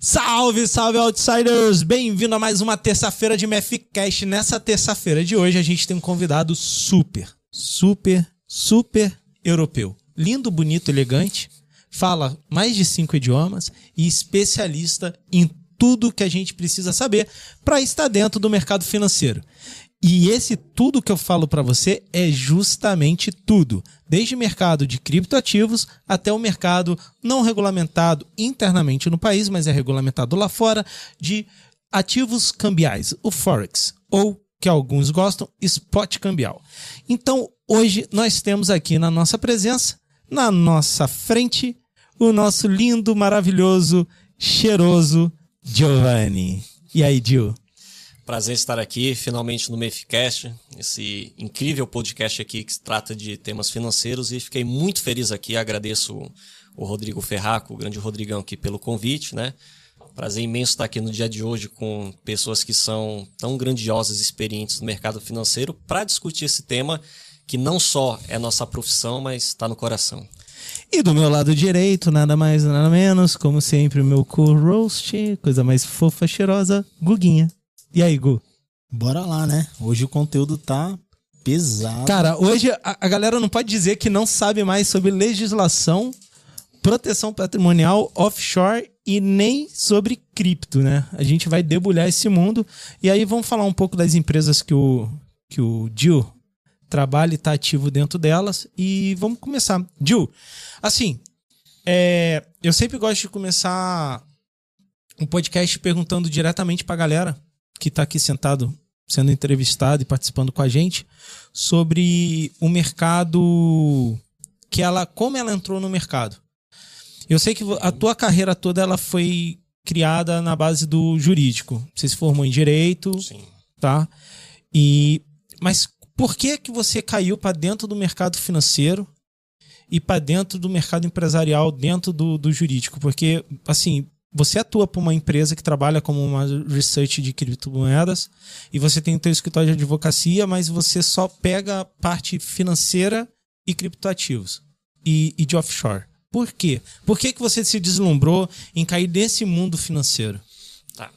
Salve, salve, Outsiders! Bem-vindo a mais uma terça-feira de MFCast. Nessa terça-feira de hoje, a gente tem um convidado super, super, super europeu. Lindo, bonito, elegante, fala mais de cinco idiomas e especialista em tudo que a gente precisa saber para estar dentro do mercado financeiro. E esse tudo que eu falo para você é justamente tudo, desde mercado de criptoativos até o mercado não regulamentado internamente no país, mas é regulamentado lá fora, de ativos cambiais, o forex, ou que alguns gostam, spot cambial. Então, hoje nós temos aqui na nossa presença, na nossa frente, o nosso lindo, maravilhoso, cheiroso Giovanni. E aí, Gil? Prazer estar aqui, finalmente no MEFcast, esse incrível podcast aqui que trata de temas financeiros e fiquei muito feliz aqui, agradeço o Rodrigo Ferraco, o grande Rodrigão aqui pelo convite, né? Prazer imenso estar aqui no dia de hoje com pessoas que são tão grandiosas e experientes no mercado financeiro para discutir esse tema que não só é nossa profissão, mas está no coração. E do meu lado direito, nada mais, nada menos, como sempre, o meu co-roast, coisa mais fofa, cheirosa, Guguinha. E aí, Gu? Bora lá, né? Hoje o conteúdo tá pesado. Cara, hoje a, a galera não pode dizer que não sabe mais sobre legislação, proteção patrimonial, offshore e nem sobre cripto, né? A gente vai debulhar esse mundo e aí vamos falar um pouco das empresas que o, que o Gil trabalha e está ativo dentro delas e vamos começar. Gil, assim, é, eu sempre gosto de começar um podcast perguntando diretamente para a galera que está aqui sentado sendo entrevistado e participando com a gente sobre o mercado que ela como ela entrou no mercado. Eu sei que a tua carreira toda ela foi criada na base do jurídico. Você se formou em direito, Sim. tá? E mas por que que você caiu para dentro do mercado financeiro e para dentro do mercado empresarial, dentro do, do jurídico? Porque assim, você atua para uma empresa que trabalha como uma research de criptomoedas e você tem o seu escritório de advocacia, mas você só pega a parte financeira e criptoativos e, e de offshore. Por quê? Por que, que você se deslumbrou em cair nesse mundo financeiro? Tá.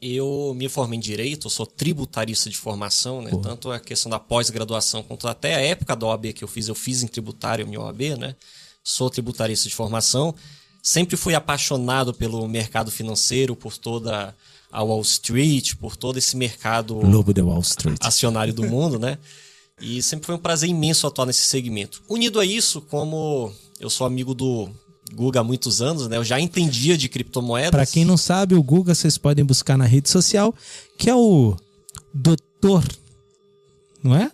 Eu me formei em Direito, sou tributarista de formação, né? Pô. Tanto a questão da pós-graduação quanto até a época da OAB que eu fiz, eu fiz em tributário minha OAB, né? Sou tributarista de formação. Sempre fui apaixonado pelo mercado financeiro, por toda a Wall Street, por todo esse mercado Lobo de Wall Street. acionário do mundo, né? E sempre foi um prazer imenso atuar nesse segmento. Unido a isso, como eu sou amigo do Guga há muitos anos, né? Eu já entendia de criptomoedas. Para quem não sabe, o Guga vocês podem buscar na rede social, que é o doutor, não é?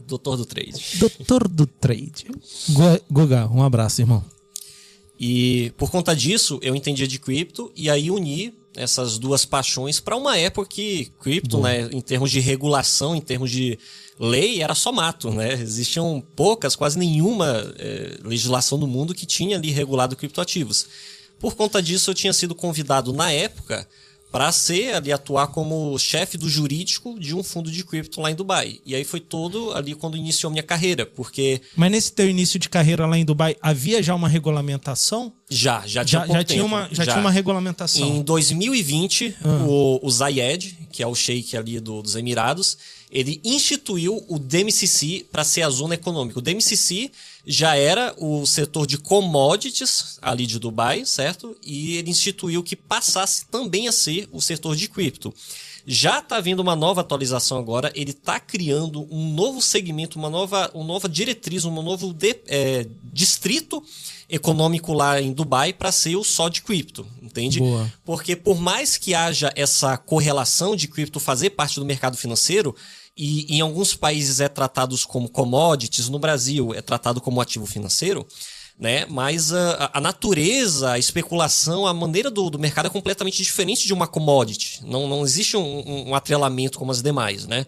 Doutor do trade. Doutor do trade. Gu- Guga, um abraço, irmão. E por conta disso, eu entendia de cripto e aí uni essas duas paixões para uma época que cripto, né, em termos de regulação, em termos de lei, era só mato, né? Existiam poucas, quase nenhuma eh, legislação no mundo que tinha ali regulado criptoativos. Por conta disso, eu tinha sido convidado na época para ser ali atuar como chefe do jurídico de um fundo de cripto lá em Dubai. E aí foi todo ali quando iniciou minha carreira, porque Mas nesse teu início de carreira lá em Dubai, havia já uma regulamentação? já já tinha Já, já, tinha, uma, já, tinha uma regulamentação. Em 2020, o, o Zayed, que é o sheik ali do- dos Emirados, ele instituiu o DMCC para ser a zona econômica. O DMCC já era o setor de commodities ali de Dubai, certo? E ele instituiu que passasse também a ser o setor de cripto. Já está vindo uma nova atualização agora, ele está criando um novo segmento, uma nova, uma nova diretriz, um novo de- é, distrito econômico lá em Dubai para ser o só de cripto, entende? Boa. Porque por mais que haja essa correlação de cripto fazer parte do mercado financeiro, e em alguns países é tratado como commodities, no Brasil é tratado como ativo financeiro, né? Mas a, a natureza, a especulação, a maneira do, do mercado é completamente diferente de uma commodity. Não, não existe um, um- atrelamento como as demais, né?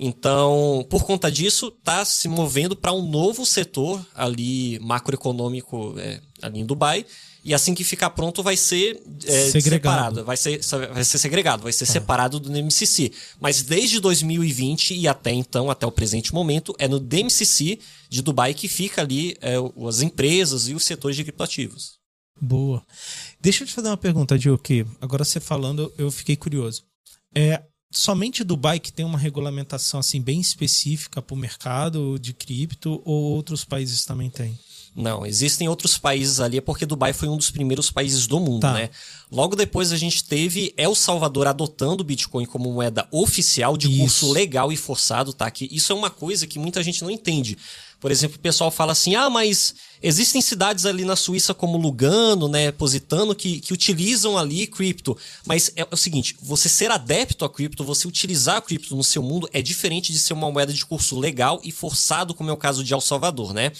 Então, por conta disso, está se movendo para um novo setor ali macroeconômico é, ali em Dubai. E assim que ficar pronto, vai ser é, Segregado. separado. Vai ser, vai ser segregado, vai ser separado do DMCC. Mas desde 2020 e até então, até o presente momento, é no DMCC de Dubai que fica ali é, as empresas e os setores de criptoativos. Boa. Deixa eu te fazer uma pergunta, Gil, que agora você falando, eu fiquei curioso. É somente Dubai que tem uma regulamentação assim bem específica para o mercado de cripto ou outros países também têm? Não, existem outros países ali, porque Dubai foi um dos primeiros países do mundo, Tá. né? Logo depois a gente teve El Salvador adotando o Bitcoin como moeda oficial de Isso. curso legal e forçado, tá? Que isso é uma coisa que muita gente não entende. Por exemplo, o pessoal fala assim: ah, mas existem cidades ali na Suíça como Lugano, né, Positano, que, que utilizam ali cripto. Mas é o seguinte: você ser adepto a cripto, você utilizar a cripto no seu mundo é diferente de ser uma moeda de curso legal e forçado, como é o caso de El Salvador, né?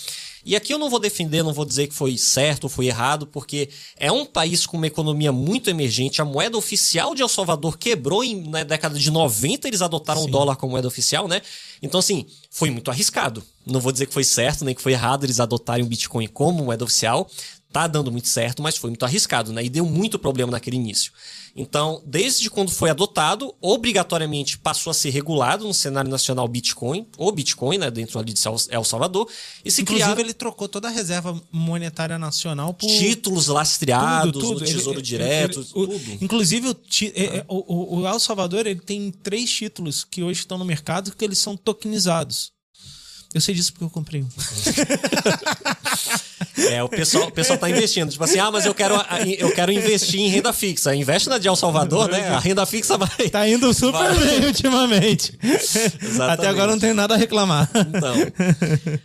E aqui eu não vou defender, não vou dizer que foi certo ou foi errado, porque é um país com uma economia muito emergente. A moeda oficial de El Salvador quebrou em, na década de 90, eles adotaram o dólar como moeda oficial, né? Então, assim, foi muito arriscado. Não vou dizer que foi certo, nem que foi errado eles adotarem o Bitcoin como moeda oficial. Tá dando muito certo, mas foi muito arriscado, né? E deu muito problema naquele início. Então, desde quando foi adotado, obrigatoriamente passou a ser regulado no cenário nacional Bitcoin, ou Bitcoin, né, dentro ali de El Salvador, e se Inclusive, criaram ele trocou toda a reserva monetária nacional por títulos lastreados tudo, tudo. no Tesouro Ele- Direto, ele- o- tudo. Inclusive, o, ti- é- é- o, o- o El Salvador ele tem três títulos que hoje estão no mercado que eles são tokenizados. Eu sei disso porque eu comprei um. É, o pessoal, o pessoal tá investindo. Tipo assim, ah, mas eu quero, eu quero investir em renda fixa. Investe na de El Salvador, né? A renda fixa vai. Tá indo super Vai. bem ultimamente. Até agora não tem nada a reclamar. Então,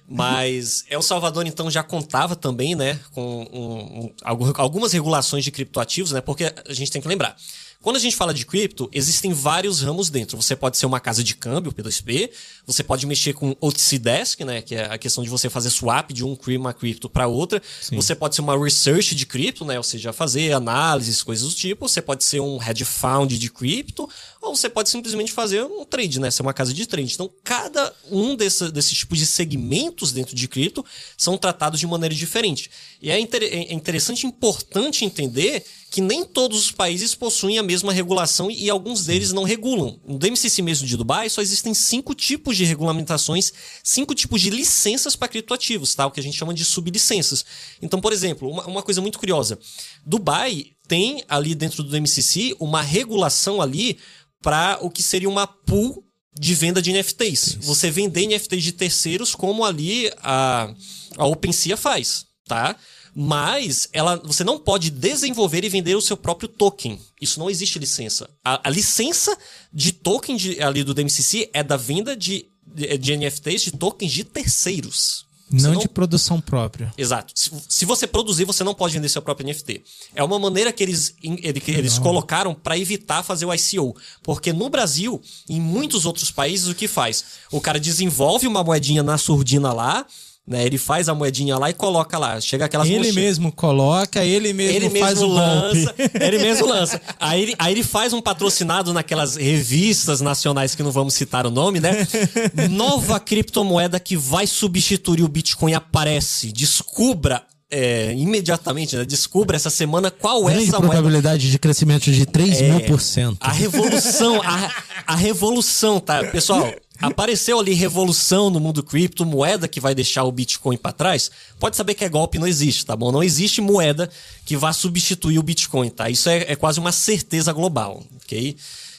mas El Salvador então já contava também, né, com um- um- algu- algumas regulações de criptoativos, né? Porque a gente tem que lembrar. Quando a gente fala de cripto, existem vários ramos dentro. Você pode ser uma casa de câmbio, P2P, você pode mexer com OTC Desk, né, que é a questão de você fazer swap de um uma cripto para outra. Você pode ser uma research de cripto, né, ou seja, fazer análises, coisas do tipo. Você pode ser um hedge fund de cripto, ou você pode simplesmente fazer um trade, né, ser uma casa de trade. Então, cada um desse, desses tipos de segmentos dentro de cripto são tratados de maneira diferente. E é, inter- é interessante e importante entender que nem todos os países possuem a mesma regulação e, e alguns deles não regulam. No DMCC mesmo de Dubai só existem cinco tipos de regulamentações, cinco tipos de licenças para criptoativos, tá? O que a gente chama de sublicenças. Então, por exemplo, uma, uma coisa muito curiosa. Dubai tem ali dentro do DMCC uma regulação ali para o que seria uma pool de venda de NFTs. Você vender NFTs de terceiros como ali a, a OpenSea faz, tá? Mas ela, você não pode desenvolver e vender o seu próprio token. Isso não existe licença. A, a licença de token de- ali do DMCC é da venda de, de, de NFTs de tokens de terceiros. Você Não, de produção própria. Exato. Se, se você produzir, você não pode vender seu próprio NFT. É uma maneira que eles, que eles colocaram para evitar fazer o ICO. Porque no Brasil, em muitos outros países, o que faz? O cara desenvolve uma moedinha na surdina lá, né? Ele faz a moedinha lá e coloca lá. Chega aquelas Ele mesmo coloca, ele mesmo ele faz mesmo o golpe. lança, ele mesmo lança. Aí ele, aí ele faz um patrocinado naquelas revistas nacionais que não vamos citar o nome, né? Nova criptomoeda que vai substituir o Bitcoin aparece. Descubra é, imediatamente, né? Descubra essa semana qual é essa moeda. probabilidade de crescimento de 3 mil por cento. A revolução, a, a revolução, tá? Pessoal, apareceu ali revolução no mundo cripto, moeda que vai deixar o Bitcoin pra trás. Pode saber que é golpe, não existe, tá bom? Não existe moeda que vá substituir o Bitcoin, tá? Isso é, é quase uma certeza global, ok?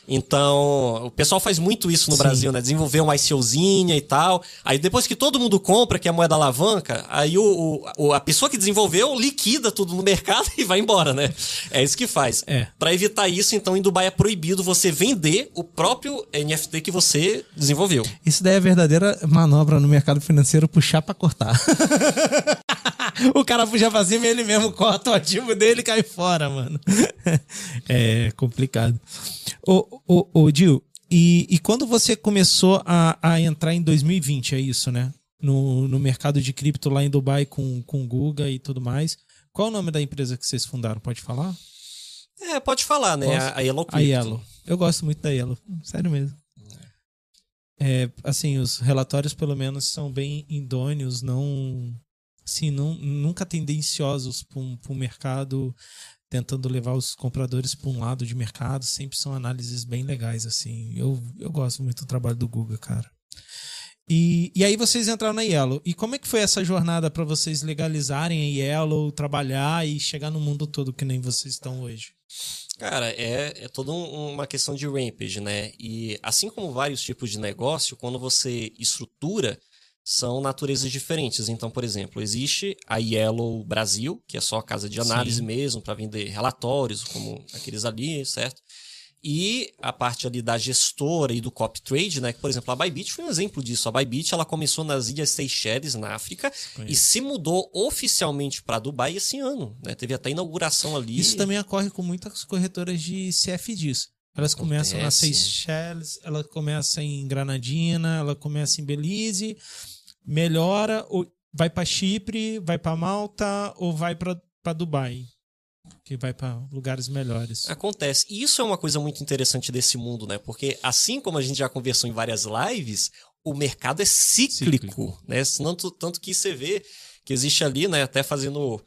Então, o pessoal faz muito isso no Brasil, né? Desenvolver uma ICOzinha e tal. Aí depois que todo mundo compra, que é a moeda alavanca, aí o, o- a pessoa que desenvolveu liquida tudo no mercado e vai embora, né? É isso que faz. É. Para evitar isso, então, em Dubai é proibido você vender o próprio NFT que você desenvolveu. Isso daí é verdadeira manobra no mercado financeiro, puxar pra cortar. o cara puxa pra cima e ele mesmo corta o ativo dele e cai fora, mano. é complicado. Ô, ô, ô Dil, e, e quando você começou a, a entrar em 2020, é isso, né? No, no mercado de cripto lá em Dubai com, com o Guga e tudo mais. Qual é o nome da empresa que vocês fundaram? Pode falar? É, pode falar, né? A, a Yellow A Crypto. Yellow. Eu gosto muito da Yellow. Sério mesmo. É, assim, os relatórios, pelo menos, são bem idôneos, não. Assim, não, nunca tendenciosos para o mercado, tentando levar os compradores para um lado de mercado. Sempre são análises bem legais, assim. Eu, eu gosto muito do trabalho do Guga, cara. E, e aí vocês entraram na Yellow. E como é que foi essa jornada para vocês legalizarem a Yellow, trabalhar e chegar no mundo todo que nem vocês estão hoje? Cara, é, é toda um, uma questão de rampage, né? E assim como vários tipos de negócio, quando você estrutura, são naturezas diferentes. Então, por exemplo, existe a Yellow Brasil, que é só a casa de análise Sim. mesmo, para vender relatórios, como aqueles ali, certo? E a parte ali da gestora e do copy trade, né? Que, por exemplo, a Bybit foi um exemplo disso. A Bybit ela começou nas Ilhas Seychelles, na África, Conheço. e se mudou oficialmente para Dubai esse ano. Né? Teve até inauguração ali. Isso também ocorre com muitas corretoras de CFDs. Elas Acontece. começam nas Seychelles, ela começa em Granadina, ela começa em Belize, melhora, ou vai para Chipre, vai para Malta ou vai para Dubai que vai para lugares melhores. Acontece. E isso é uma coisa muito interessante desse mundo, né? Porque assim como a gente já conversou em várias lives, o mercado é cíclico, cíclico. né? Tanto, tanto que você vê que existe ali, né, até fazendo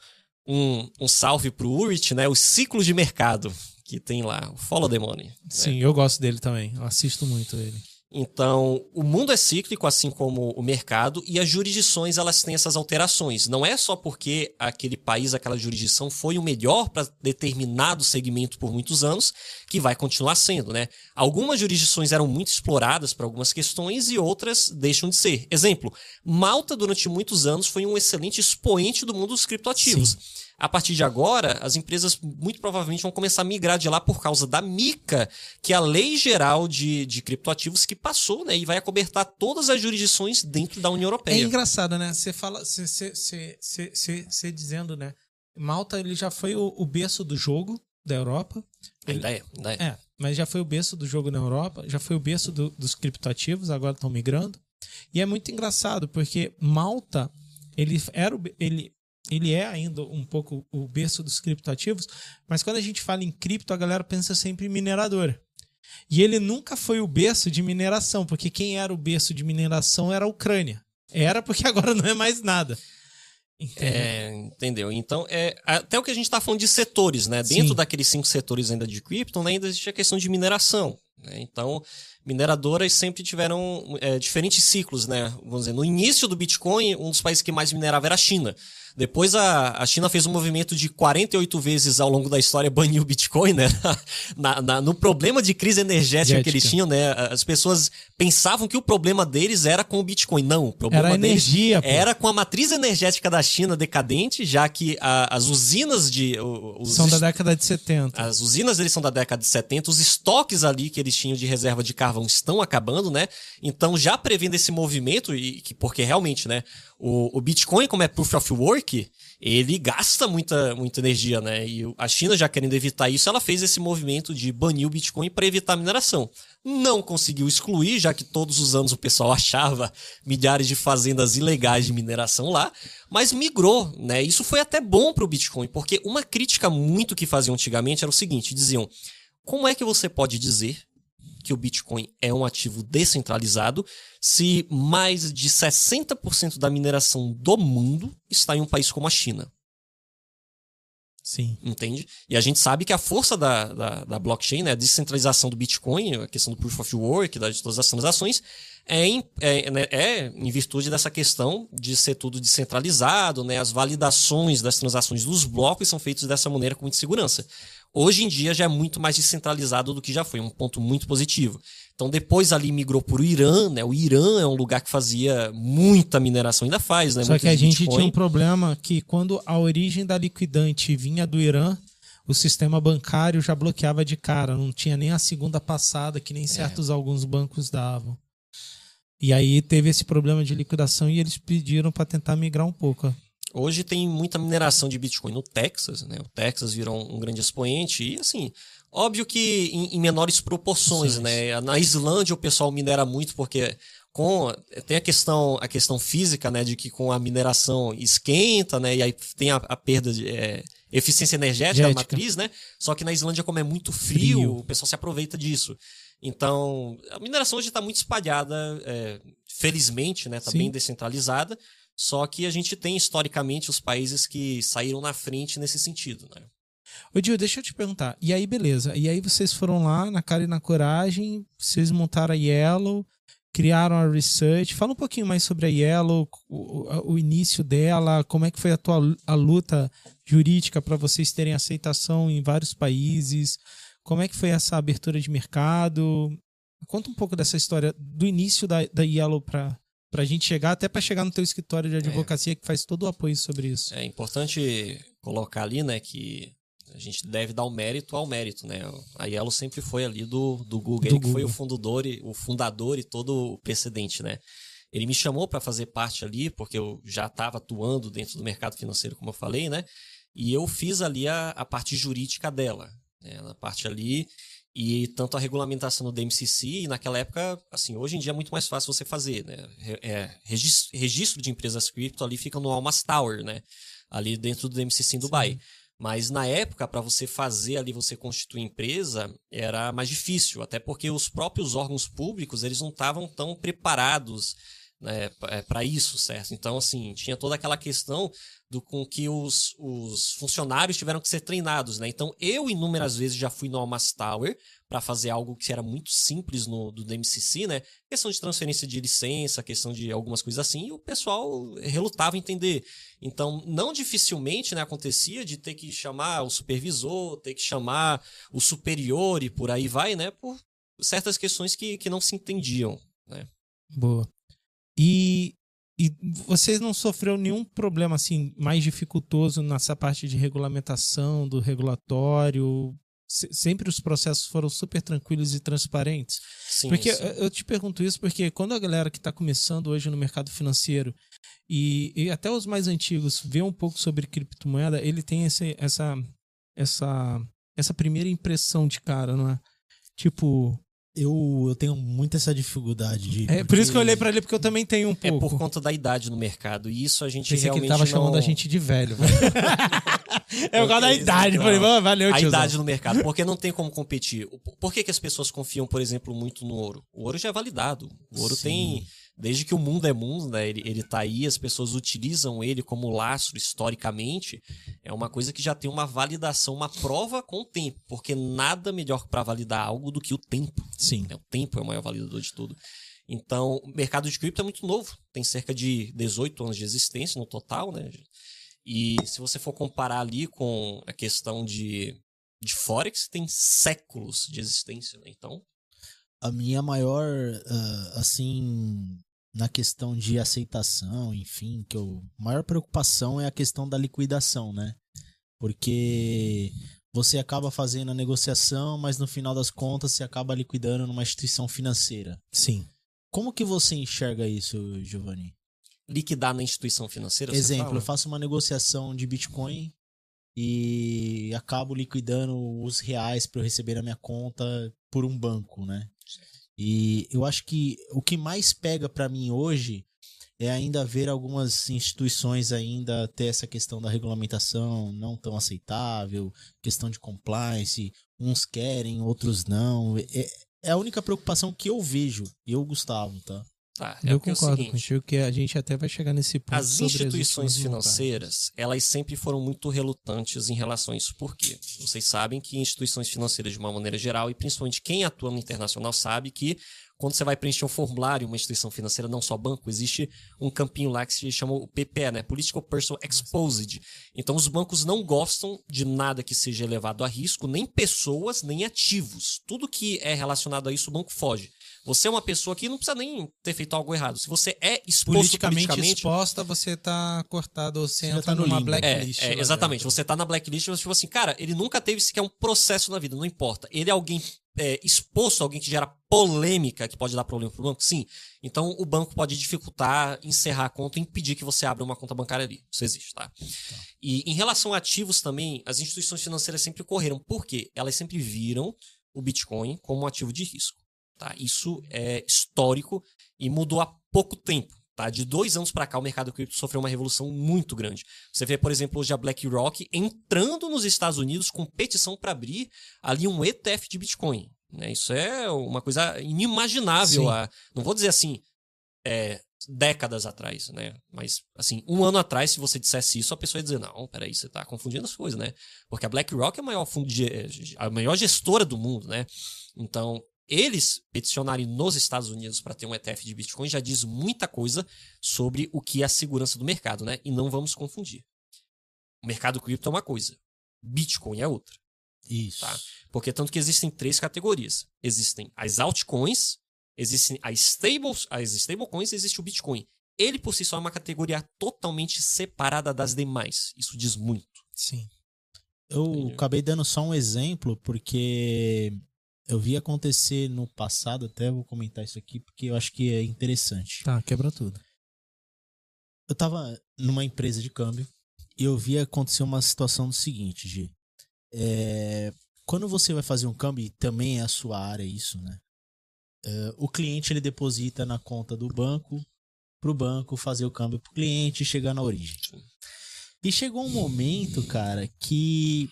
um, um salve pro Urit, né, os ciclos de mercado que tem lá, o Follow the Money. Né? Sim, né? eu gosto dele também. Eu assisto muito ele. Então, o mundo é cíclico, assim como o mercado, e as jurisdições elas têm essas alterações. Não é só porque aquele país, aquela jurisdição foi o melhor para determinado segmento por muitos anos que vai continuar sendo, né? Algumas jurisdições eram muito exploradas para algumas questões e outras deixam de ser. Exemplo, Malta durante muitos anos foi um excelente expoente do mundo dos criptoativos. Sim. A partir de agora, as empresas muito provavelmente vão começar a migrar de lá por causa da MICA, que é a Lei Geral de, de Criptoativos que passou, né? E vai acobertar todas as jurisdições dentro da União Europeia. É engraçado, né? Você fala, você dizendo, né? Malta ele já foi o, o berço do jogo da Europa. Ainda é, ainda é. É, mas já foi o berço do jogo na Europa, já foi o berço do, dos criptoativos, agora estão migrando. E é muito engraçado, porque Malta, ele era o, ele, ele é ainda um pouco o berço dos criptoativos, mas quando a gente fala em cripto, a galera pensa sempre em mineradora. E ele nunca foi o berço de mineração, porque quem era o berço de mineração era a Ucrânia. Era porque agora não é mais nada. Entendeu? É, entendeu? Então, é, até o que a gente está falando de setores, né? Dentro Sim. daqueles cinco setores ainda de cripto, né, ainda existe a questão de mineração. Né? Então, mineradoras sempre tiveram é, diferentes ciclos, né? Vamos dizer, no início do Bitcoin, um dos países que mais minerava era a China. Depois a, a China fez um movimento de 48 vezes ao longo da história banir o Bitcoin, né? Na, na, no problema de crise energética que eles tinham, né? As pessoas pensavam que o problema deles era com o Bitcoin. Não, o problema era energia, deles era com a matriz energética da China decadente, já que a, as usinas de. Os, são da década de 70. As usinas deles são da década de 70, os estoques ali que eles tinham de reserva de carvão estão acabando, né? Então, já prevendo esse movimento, e que porque realmente, né? O, o Bitcoin, como é proof of work, ele gasta muita, muita energia, né? E a China, já querendo evitar isso, ela fez esse movimento de banir o Bitcoin para evitar a mineração. Não conseguiu excluir, já que todos os anos o pessoal achava milhares de fazendas ilegais de mineração lá, mas migrou, né? Isso foi até bom para o Bitcoin, porque uma crítica muito que faziam antigamente era o seguinte: diziam, como é que você pode dizer que o Bitcoin é um ativo descentralizado se mais de 60% da mineração do mundo está em um país como a China. Sim. Entende? E a gente sabe que a força da, da, da, blockchain, né, a descentralização do Bitcoin, a questão do proof of work, de todas as transações, é em, é, né, é em virtude dessa questão de ser tudo descentralizado, né, as validações das transações dos blocos são feitas dessa maneira com muita segurança. Hoje em dia já é muito mais descentralizado do que já foi, um ponto muito positivo. Então depois ali migrou para o Irã, né? O Irã é um lugar que fazia muita mineração, ainda faz, né? Só Muito que a gente Bitcoin. tinha um problema que quando a origem da liquidante vinha do Irã, o sistema bancário já bloqueava de cara, não tinha nem a segunda passada que nem é. certos alguns bancos davam. E aí teve esse problema de liquidação e eles pediram para tentar migrar um pouco. Hoje tem muita mineração de Bitcoin no Texas, né? O Texas virou um grande expoente e assim, óbvio que em, em menores proporções, Sim. né? Na Islândia o pessoal minera muito porque com tem a questão a questão física, né, de que com a mineração esquenta, né, e aí tem a, a perda de é, eficiência energética da matriz, né? Só que na Islândia como é muito frio, frio. o pessoal se aproveita disso. Então, a mineração hoje está muito espalhada, é, felizmente, né? Está bem descentralizada. Só que a gente tem historicamente os países que saíram na frente nesse sentido, né? Ô Dio, deixa eu te perguntar. E aí, beleza. E aí vocês foram lá na cara e na coragem, vocês montaram a Yellow. criaram a Research. Fala um pouquinho mais sobre a Yellow, o, o início dela, como é que foi a tua a luta jurídica para vocês terem aceitação em vários países, como é que foi essa abertura de mercado. Conta um pouco dessa história do início da, da Yellow para para a gente chegar, até para chegar no teu escritório de advocacia é. que faz todo o apoio sobre isso. É importante colocar ali, né, que a gente deve dar o mérito ao mérito, né? A Yellow sempre foi ali do, do Google, do ele Google. que foi o fundador, e, o fundador e todo o precedente, né? Ele me chamou para fazer parte ali, porque eu já estava atuando dentro do mercado financeiro, como eu falei, né? E eu fiz ali a, a parte jurídica dela, né? Na parte ali, e tanto a regulamentação do DMCC, e naquela época, assim, hoje em dia é muito mais fácil você fazer, né? É, registro, registro de empresas cripto ali fica no Almas Tower, né? Ali dentro do DMCC em Dubai. Sim. Mas na época, para você fazer ali, você constituir empresa, era mais difícil, até porque os próprios órgãos públicos, eles não estavam tão preparados né, para é, isso, certo? Então, assim, tinha toda aquela questão do com que os, os funcionários tiveram que ser treinados, né? Então, eu inúmeras vezes já fui no Almas Tower para fazer algo que era muito simples no do DMCC, né? Questão de transferência de licença, questão de algumas coisas assim, e o pessoal relutava em entender. Então, não dificilmente, né, acontecia de ter que chamar o supervisor, ter que chamar o superior e por aí vai, né? Por certas questões que, que não se entendiam, né? Boa. E e você não sofreu nenhum problema assim mais dificultoso nessa parte de regulamentação, do regulatório? sempre os processos foram super tranquilos e transparentes? Sim, porque sim. eu te pergunto isso porque quando a galera que está começando hoje no mercado financeiro e, e, até os mais antigos vê um pouco sobre criptomoeda, ele tem esse, essa, essa, essa primeira impressão de cara, não é? Tipo, eu, eu tenho muito essa dificuldade de. É, porque... por isso que eu olhei para ele, porque eu também tenho um pouco. É por conta da idade no mercado. E isso a gente Pensei realmente. que ele tava não... chamando a gente de velho. é por causa da idade. Falei, valeu, A idade no mercado. Porque não tem como competir. Por que, que as pessoas confiam, por exemplo, muito no ouro? O ouro já é validado. O ouro Sim. tem desde que o mundo é mundo, né? Ele, ele tá aí, as pessoas utilizam ele como lastro historicamente. É uma coisa que já tem uma validação, uma prova com o tempo, porque nada melhor para validar algo do que o tempo. Sim. É, o tempo é o maior validador de tudo. Então, o mercado de cripto é muito novo, tem cerca de 18 anos de existência no total, né? E se você for comparar ali com a questão de, de Forex, tem séculos de existência, né? Então. A minha maior, uh, assim, na questão de aceitação, enfim, que eu, a maior preocupação é a questão da liquidação, né? Porque você acaba fazendo a negociação, mas no final das contas você acaba liquidando numa instituição financeira. Sim. Como que você enxerga isso, Giovanni? Liquidar na instituição financeira? Exemplo, eu faço uma negociação de Bitcoin e acabo liquidando os reais para eu receber na minha conta por um banco, né? E eu acho que o que mais pega para mim hoje é ainda ver algumas instituições ainda ter essa questão da regulamentação não tão aceitável, questão de compliance, uns querem, outros não. É, é a única preocupação que eu vejo, eu, Gustavo, tá? Tá, é eu concordo é contigo que a gente até vai chegar nesse ponto. As instituições as financeiras, elas sempre foram muito relutantes em relação a isso. Por quê? Vocês sabem que instituições financeiras, de uma maneira geral, e principalmente quem atua no internacional, sabe que quando você vai preencher um formulário, uma instituição financeira, não só banco, existe um campinho lá que se chama o PPE, né? Political Person Exposed. Então, os bancos não gostam de nada que seja elevado a risco, nem pessoas, nem ativos. Tudo que é relacionado a isso, o banco foge. Você é uma pessoa que não precisa nem ter feito algo errado. Se você é exposto politicamente, politicamente exposta, você tá cortado, você, você entra tá numa blacklist. É, é exatamente. Você tá na blacklist, você tipo assim, cara, ele nunca teve sequer um processo na vida, não importa. Ele é alguém é, exposto, alguém que gera polêmica, que pode dar problema pro banco? Sim. Então o banco pode dificultar, encerrar a conta e impedir que você abra uma conta bancária ali. Isso existe, tá? tá. E em relação a ativos também, as instituições financeiras sempre correram. Por quê? Elas sempre viram o Bitcoin como um ativo de risco. Tá? Isso é histórico e mudou há pouco tempo. Tá? De dois anos para cá, o mercado cripto sofreu uma revolução muito grande. Você vê, por exemplo, hoje a BlackRock entrando nos Estados Unidos com petição para abrir ali um ETF de Bitcoin. Né? Isso é uma coisa inimaginável. A, não vou dizer assim, é, décadas atrás, né? Mas, assim, um ano atrás, se você dissesse isso, a pessoa ia dizer, não, peraí, você tá confundindo as coisas, né? Porque a BlackRock é a maior, fundo de, a maior gestora do mundo, né? Então, eles peticionarem nos Estados Unidos para ter um ETF de Bitcoin já diz muita coisa sobre o que é a segurança do mercado, né? E não vamos confundir. O mercado cripto é uma coisa, Bitcoin é outra. Isso. Tá. Porque tanto que existem três categorias. Existem as altcoins, existem as stables, as stablecoins e existe o Bitcoin. Ele por si só é uma categoria totalmente separada das demais. Isso diz muito. Sim. Eu acabei dando só um exemplo porque eu vi acontecer no passado, até vou comentar isso aqui porque eu acho que é interessante. Tá, quebra tudo. Eu tava numa empresa de câmbio e eu vi acontecer uma situação do seguinte, G. É, quando você vai fazer um câmbio, e também é a sua área isso, né? É, o cliente ele deposita na conta do banco pro banco fazer o câmbio pro cliente e chegar na origem. E chegou um momento, cara, que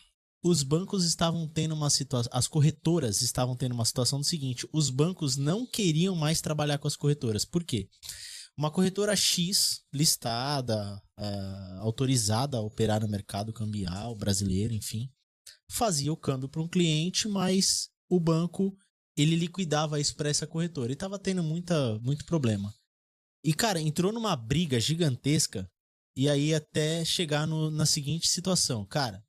os bancos estavam tendo uma situação, as corretoras estavam tendo uma situação do seguinte, os bancos não queriam mais trabalhar com as corretoras. Por quê? Uma corretora X, listada, é, autorizada a operar no mercado cambial brasileiro, enfim, fazia o câmbio para um cliente, mas o banco ele liquidava isso para essa corretora e tava tendo muita, muito problema. E cara, entrou numa briga gigantesca e aí até chegar no- na seguinte situação, cara,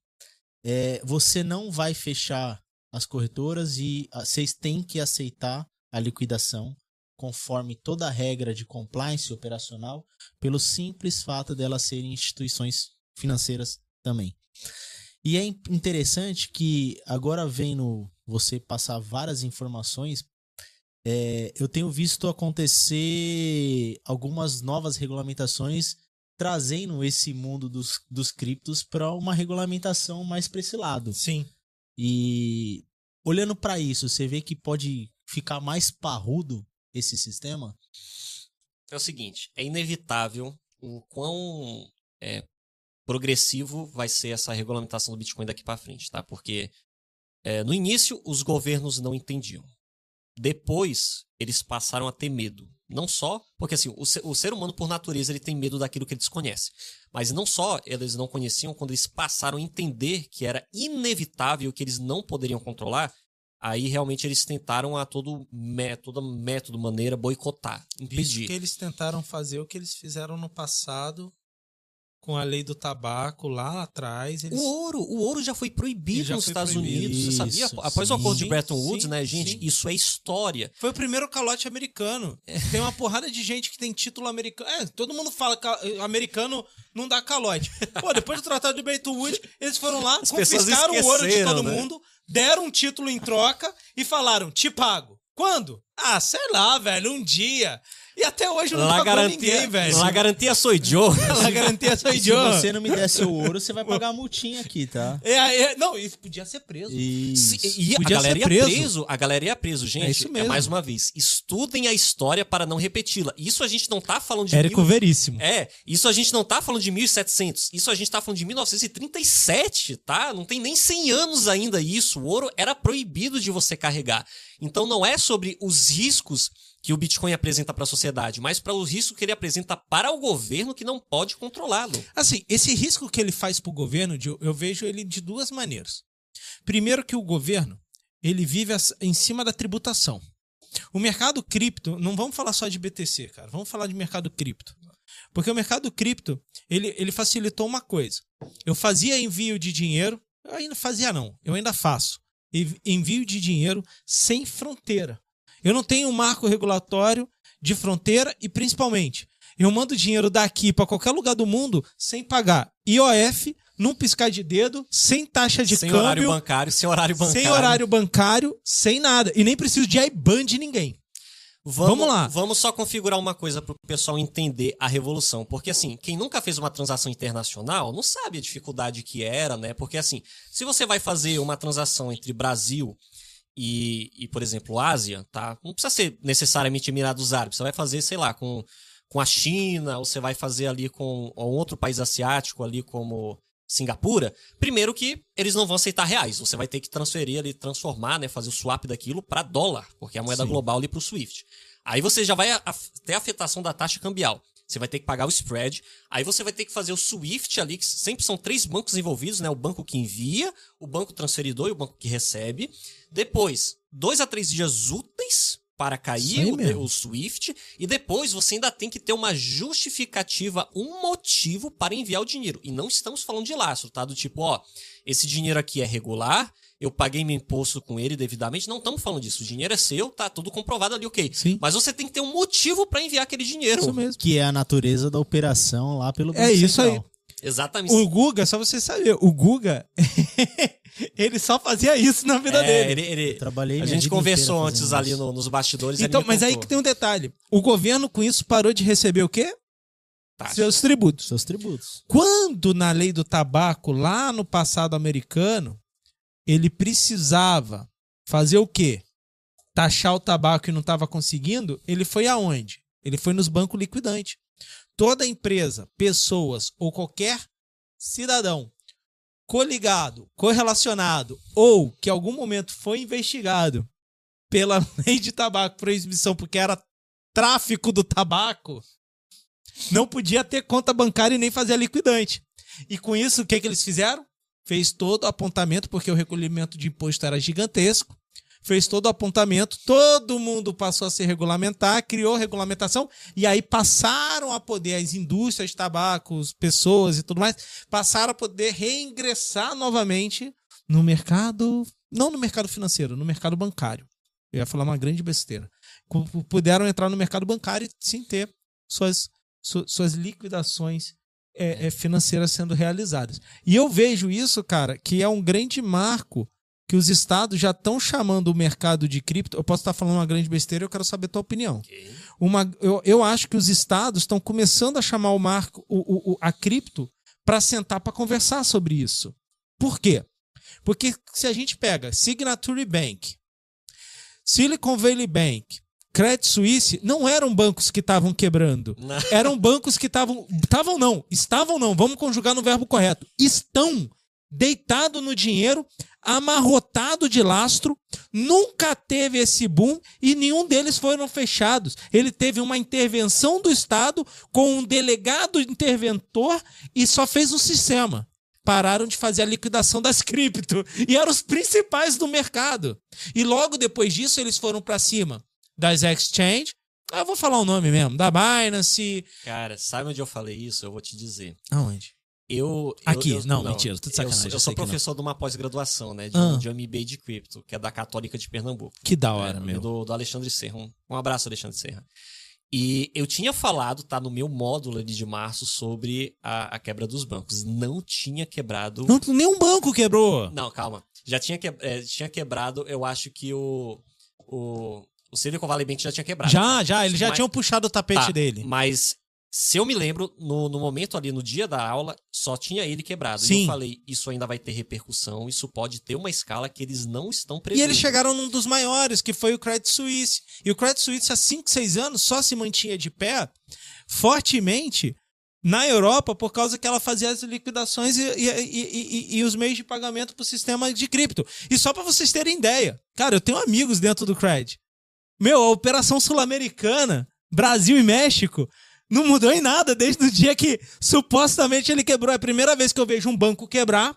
é, você não vai fechar as corretoras e ah, vocês têm que aceitar a liquidação conforme toda a regra de compliance operacional, pelo simples fato delas serem instituições financeiras também. E é in- interessante que agora vendo você passar várias informações, é, eu tenho visto acontecer algumas novas regulamentações trazendo esse mundo dos, dos criptos para uma regulamentação mais para esse lado. Sim. E olhando para isso, você vê que pode ficar mais parrudo esse sistema? É o seguinte, é inevitável o quão é, progressivo vai ser essa regulamentação do Bitcoin daqui para frente, tá? Porque é, no início os governos não entendiam. Depois eles passaram a ter medo. Não só, porque assim, o ser, o ser humano por natureza ele tem medo daquilo que ele desconhece. Mas não só eles não conheciam, quando eles passaram a entender que era inevitável, que eles não poderiam controlar, aí realmente eles tentaram a todo método, método maneira boicotar, Isso impedir. que eles tentaram fazer o que eles fizeram no passado com a lei do tabaco lá atrás. Eles... O ouro, o ouro já foi proibido Já nos foi Estados proibido. Unidos, você sabia? Isso, Após o sim. acordo de Bretton Woods, sim, né, gente? sim. Isso é história. Foi o primeiro calote americano. Tem uma porrada de gente que tem título americano. É, todo mundo fala que ca- americano não dá calote. Pô, depois do Tratado de Bretton Woods, eles foram lá, As confiscaram o ouro de todo né? mundo, deram um título em troca e falaram, te pago. Quando? Ah, sei lá, velho, um dia. E até hoje não La pagou garantia, ninguém, velho. La garantia sou Joe. La garantia sou Se idiota. você não me der seu ouro, você vai pagar a multinha aqui, tá? É, é, não, isso podia ser preso. Isso. E a Podia galera ser ia preso. preso. A galera ia preso, gente. É isso mesmo. mais uma vez, estudem a história para não repeti-la. Isso a gente não tá falando de Érico mil- Veríssimo. É, isso a gente não tá falando de 1700, isso a gente tá falando de 1937, tá? Não tem nem 100 anos ainda isso. O ouro era proibido de você carregar. Então não é sobre os riscos que o Bitcoin apresenta para a sociedade, mas para os riscos que ele apresenta para o governo que não pode controlá-lo. Assim, esse risco que ele faz pro governo, Gil, eu vejo ele de duas maneiras. Primeiro que o governo, ele vive em cima da tributação. O mercado cripto, não vamos falar só de BTC, cara, vamos falar de mercado cripto. Porque o mercado cripto, ele, ele facilitou uma coisa. Eu fazia envio de dinheiro, eu ainda fazia não, eu ainda faço. Envi- Envio de dinheiro sem fronteira. Eu não tenho um marco regulatório de fronteira e principalmente, eu mando dinheiro daqui para qualquer lugar do mundo sem pagar IOF, num piscar de dedo, sem taxa de sem horário câmbio, bancário, sem horário bancário. sem horário bancário, sem nada. E nem preciso de IBAN de ninguém. Vamos lá. Vamos só configurar uma coisa para o pessoal entender a revolução. Porque, assim, quem nunca fez uma transação internacional não sabe a dificuldade que era, né? Porque, assim, se você vai fazer uma transação entre Brasil e, e por exemplo, Ásia, tá? Não precisa ser necessariamente Emirados Árabes. Você vai fazer, sei lá, com, com a China, ou você vai fazer ali com um outro país asiático, ali como Singapura. Primeiro que eles não vão aceitar reais. Você vai ter que transferir ali, transformar, né? Fazer o swap daquilo para dólar, porque é a moeda Sim. global ali para o SWIFT. Aí você já vai a- a- ter afetação da taxa cambial. Você vai ter que pagar o spread. Aí você vai ter que fazer o SWIFT ali, que sempre são três bancos envolvidos, né? O banco que envia, o banco transferidor e o banco que recebe. Depois, dois a três dias úteis para cair o, o, SWIFT e depois você ainda tem que ter uma justificativa, um motivo para enviar o dinheiro. E não estamos falando de lastro, tá? Do tipo, ó, esse dinheiro aqui é regular, eu paguei meu imposto com ele devidamente. Não estamos falando disso. O dinheiro é seu, tá tudo comprovado ali, ok. Sim. Mas você tem que ter um motivo para enviar aquele dinheiro. Isso mesmo. Que é a natureza da operação lá pelo Banco É isso Central. aí. Exatamente. O Guga, só você saber, o Guga, ele só fazia isso na vida é, dele. Ele, ele, trabalhei a gente conversou antes ali no, nos bastidores. Então, mas aí que tem um detalhe. O governo com isso parou de receber o quê? Taxa. Seus tributos. Seus tributos. Quando na lei do tabaco, lá no passado americano, ele precisava fazer o quê? Taxar o tabaco e não estava conseguindo, ele foi aonde? Ele foi nos bancos liquidantes. Toda empresa, pessoas ou qualquer cidadão coligado, correlacionado ou que em algum momento foi investigado pela lei de tabaco proibição porque era tráfico do tabaco, não podia ter conta bancária e nem fazer liquidante. E com isso, o que, que eles fizeram? Fez todo o apontamento, porque o recolhimento de imposto era gigantesco. Fez todo o apontamento, todo mundo passou a se regulamentar, criou regulamentação, e aí passaram a poder, as indústrias tabacos, pessoas e tudo mais, passaram a poder reingressar novamente no mercado, não no mercado financeiro, no mercado bancário. Eu ia falar uma grande besteira. Puderam entrar no mercado bancário sim ter suas su, suas liquidações é, é, financeiras sendo realizadas. E eu vejo isso, cara, que é um grande marco que os estados já estão chamando o mercado de cripto. Eu posso estar falando uma grande besteira, eu quero saber a tua opinião. Uma, eu, eu acho que os estados estão começando a chamar o marco, o, o a cripto, para sentar para conversar sobre isso. Por quê? Porque se a gente pega Signature Bank, Silicon Valley Bank, Credit Suisse não eram bancos que estavam quebrando. Não. Eram bancos que estavam. Estavam não. Estavam não. Vamos conjugar no verbo correto. Estão deitado no dinheiro, amarrotado de lastro, nunca teve esse boom e nenhum deles foram fechados. Ele teve uma intervenção do Estado com um delegado interventor e só fez um sistema. Pararam de fazer a liquidação das cripto e eram os principais do mercado. E logo depois disso eles foram para cima das exchange. Ah, eu vou falar o nome mesmo, da Binance. Cara, sabe onde eu falei isso? Eu vou te dizer. Aonde? Eu. Aqui, eu, eu, não, não, mentira, tô de sacanagem. Eu, eu sou professor de uma pós-graduação, né? De, ah. de um MBA de cripto, que é da Católica de Pernambuco. Que da hora, é, meu. Do, do Alexandre Serra. Um, um abraço, Alexandre Serra. E eu tinha falado, tá, no meu módulo ali de março sobre a, a quebra dos bancos. Não tinha quebrado. Não, nenhum banco quebrou. Não, calma. Já tinha, que, é, tinha quebrado, eu acho que o. o o Silicon Valley Bank já tinha quebrado. Já, já, eles já mas, tinham puxado o tapete tá, dele. Mas se eu me lembro, no, no, momento ali, no dia da aula, só tinha ele quebrado. Sim. E eu falei, isso ainda vai ter repercussão, isso pode ter uma escala que eles não estão prevendo. E eles chegaram num dos maiores, que foi o Credit Suisse. E o Credit Suisse, há 5, 6 anos, só se mantinha de pé fortemente na Europa por causa que ela fazia as liquidações e, e, e, e os meios de pagamento para o sistema de cripto. E só para vocês terem ideia, cara, eu tenho amigos dentro do Credit. Meu, a operação sul-americana, Brasil e México, não mudou em nada desde o dia que supostamente ele quebrou. É a primeira vez que eu vejo um banco quebrar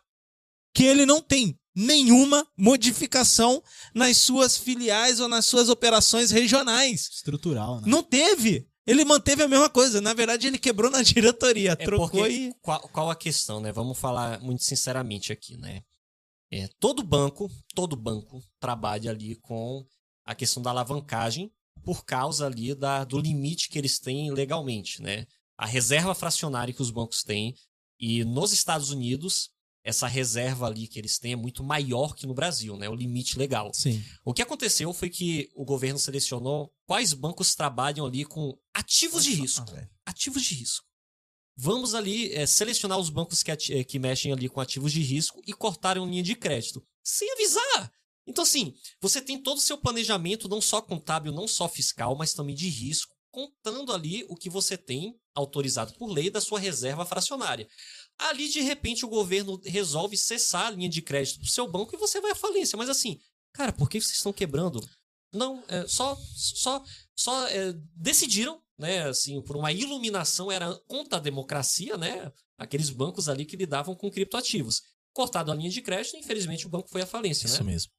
que ele não tem nenhuma modificação nas suas filiais ou nas suas operações regionais. Estrutural, né? Não teve. Ele manteve a mesma coisa. Na verdade, ele quebrou na diretoria. É trocou e. Qual, qual, a questão, né? Vamos falar muito sinceramente aqui, né? É, todo banco, todo banco trabalha ali com a questão da alavancagem por causa ali da, do limite que eles têm legalmente, né? A reserva fracionária que os bancos têm e nos Estados Unidos essa reserva ali que eles têm é muito maior que no Brasil, né? O limite legal. Sim. O que aconteceu foi que o governo selecionou quais bancos trabalham ali com ativos de risco. ativos de risco. Vamos ali é, selecionar os bancos que, que mexem ali com ativos de risco e cortarem linha de crédito. Sem avisar. Então, assim, você tem todo o seu planejamento, não só contábil, não só fiscal, mas também de risco, contando ali o que você tem autorizado por lei da sua reserva fracionária. Ali, de repente, o governo resolve cessar a linha de crédito do seu banco e você vai à falência. Mas assim, cara, por que vocês estão quebrando? Não, é, só, só, só é, decidiram, né, assim, por uma iluminação, era contra a democracia, né, aqueles bancos ali que lidavam com criptoativos. Cortado a linha de crédito, infelizmente o banco foi à falência, Isso né? mesmo.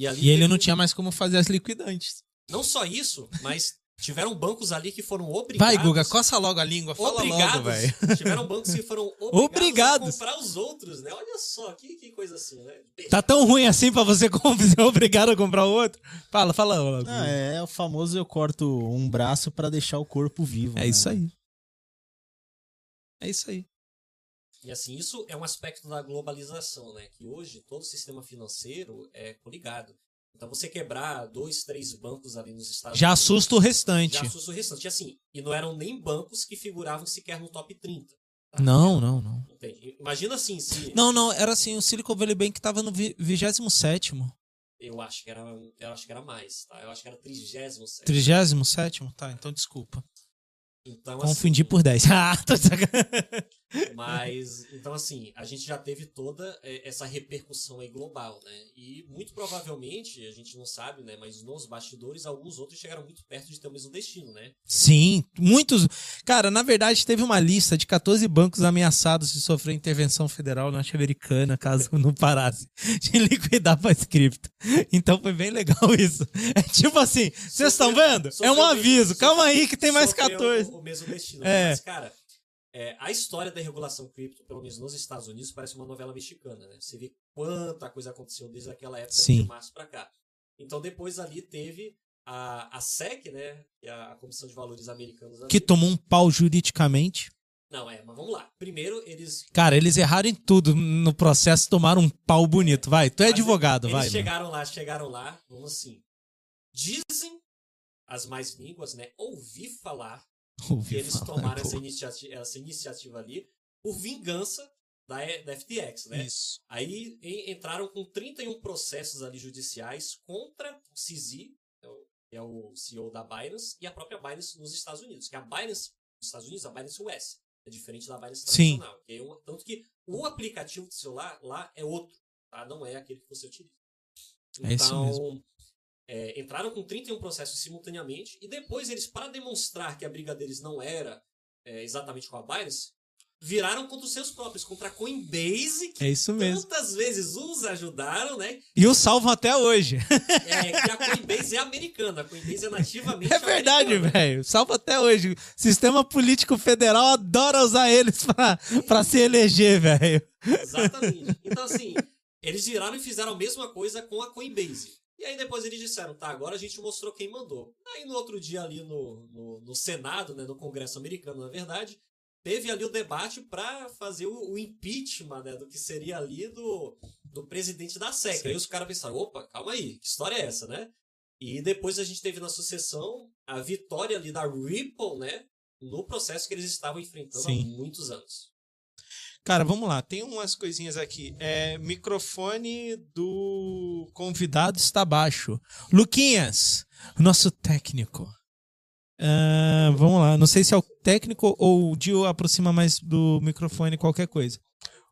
E, ali E ele teve- não tinha mais como fazer as liquidantes. Não só isso, mas tiveram bancos ali que foram obrigados... Vai, Guga, coça logo a língua. Fala logo, obrigados, velho. tiveram bancos que foram obrigados, Obrigados. a comprar os outros, né? Olha só, que, que coisa assim, né? Tá tão ruim assim pra você como ser obrigado a comprar outro? Fala, fala logo. Ah, é, é o famoso eu corto um braço pra deixar o corpo vivo. É né? isso aí. É isso aí. E assim, isso é um aspecto da globalização, né? Que hoje todo o sistema financeiro é coligado. Então você quebrar dois, três bancos ali nos Estados Já Unidos assusta o restante. já assusta o restante. E assim, e não eram nem bancos que figuravam sequer no top 30. Não, não, não. Entende? Imagina assim, se Não, não, era assim, o Silicon Valley Bank tava no vi- 27 eu acho que era, eu acho que era mais, tá? Eu acho que era 37. 37 Tá, então desculpa. Então, Confundi assim, por 10. Ah, tô. Mas, então assim, a gente já teve toda eh, essa repercussão aí global, né? E muito provavelmente, a gente não sabe, né? Mas nos bastidores, alguns outros chegaram muito perto de ter o mesmo destino, né? Sim, muitos. Cara, na verdade, teve uma lista de 14 bancos ameaçados de sofrer intervenção federal norte-americana caso não parasse de liquidar pra cripto. Então foi bem legal isso. É tipo assim, vocês estão vendo? É um aviso, calma aí que tem mais sofreu 14. O, mesmo destino. É. Mas, cara, é, a história da regulação cripto, pelo menos nos Estados Unidos, parece uma novela mexicana, né? Você vê quanta coisa aconteceu desde aquela época Sim. de março pra cá. Então depois ali teve a, a SEC, né? Que é a Comissão de Valores Americanos. ali. Que tomou um pau juridicamente. Não, é, mas vamos lá. Primeiro, eles Cara, eles erraram em tudo no processo, tomaram um pau bonito. Vai, tu é Mas advogado, eles vai. mano. chegaram lá, chegaram lá, vamos assim. Dizem as mais línguas, né? Ouvi falar Ouvi que eles falar, tomaram essa iniciativa, essa iniciativa ali por vingança da, da FTX, né? Isso. Aí en- entraram com 31 processos ali judiciais contra o CZ, que é o- que é CEO da Binance, e a própria Binance nos Estados Unidos. Que a Binance nos Estados Unidos, a Binance US, é diferente da Binance Sim. tradicional. que é tanto que o aplicativo do celular lá é outro, tá? Não é aquele que você utiliza. É isso Então, mesmo. É, entraram com 31 processos simultaneamente e depois eles, para demonstrar que a briga deles não era é, exatamente com a Binance, viraram contra os seus próprios, contra a Coinbase, que É isso mesmo. tantas vezes os ajudaram, né? E o salvam até hoje. É, que a Coinbase é americana, a Coinbase é nativamente É verdade, velho. Salva até hoje. Sistema político federal adora usar eles pra se eleger, velho. Exatamente. Então, assim, eles viraram e fizeram a mesma coisa com a Coinbase. E aí depois eles disseram, tá, agora a gente mostrou quem mandou. Aí no outro dia ali no, no, no Senado, né, no Congresso americano, na verdade, teve ali o debate para fazer o, o impeachment, né, do que seria ali do, do presidente da SEC. Aí os caras pensaram, opa, calma aí, que história é essa, né? E depois a gente teve na sucessão a vitória ali da Ripple, né, no processo que eles estavam enfrentando Sim. há muitos anos. Cara, vamos lá. Tem umas coisinhas aqui. É, microfone do convidado está baixo. Luquinhas, nosso técnico. Ah, vamos lá. Não sei se é o técnico ou o Dio aproxima mais do microfone, qualquer coisa.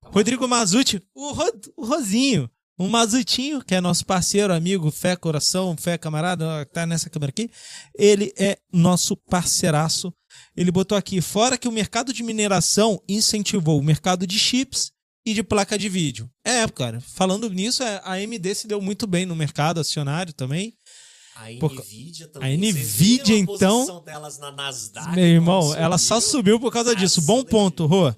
Rodrigo Mazuti, o, o Rosinho. O Mazutinho, que é nosso parceiro, amigo, fé, coração, fé, camarada, tá nessa câmera aqui. Ele é nosso parceiraço. Ele botou aqui, fora que o mercado de mineração incentivou o mercado de chips e de placa de vídeo. É, cara, falando nisso, é, a AMD se deu muito bem no mercado acionário também. A Nvidia a também. Nvidia, a então- posição delas na Nasdaq, Meu irmão, como ela só subiu por causa disso. Bom ponto, Rô.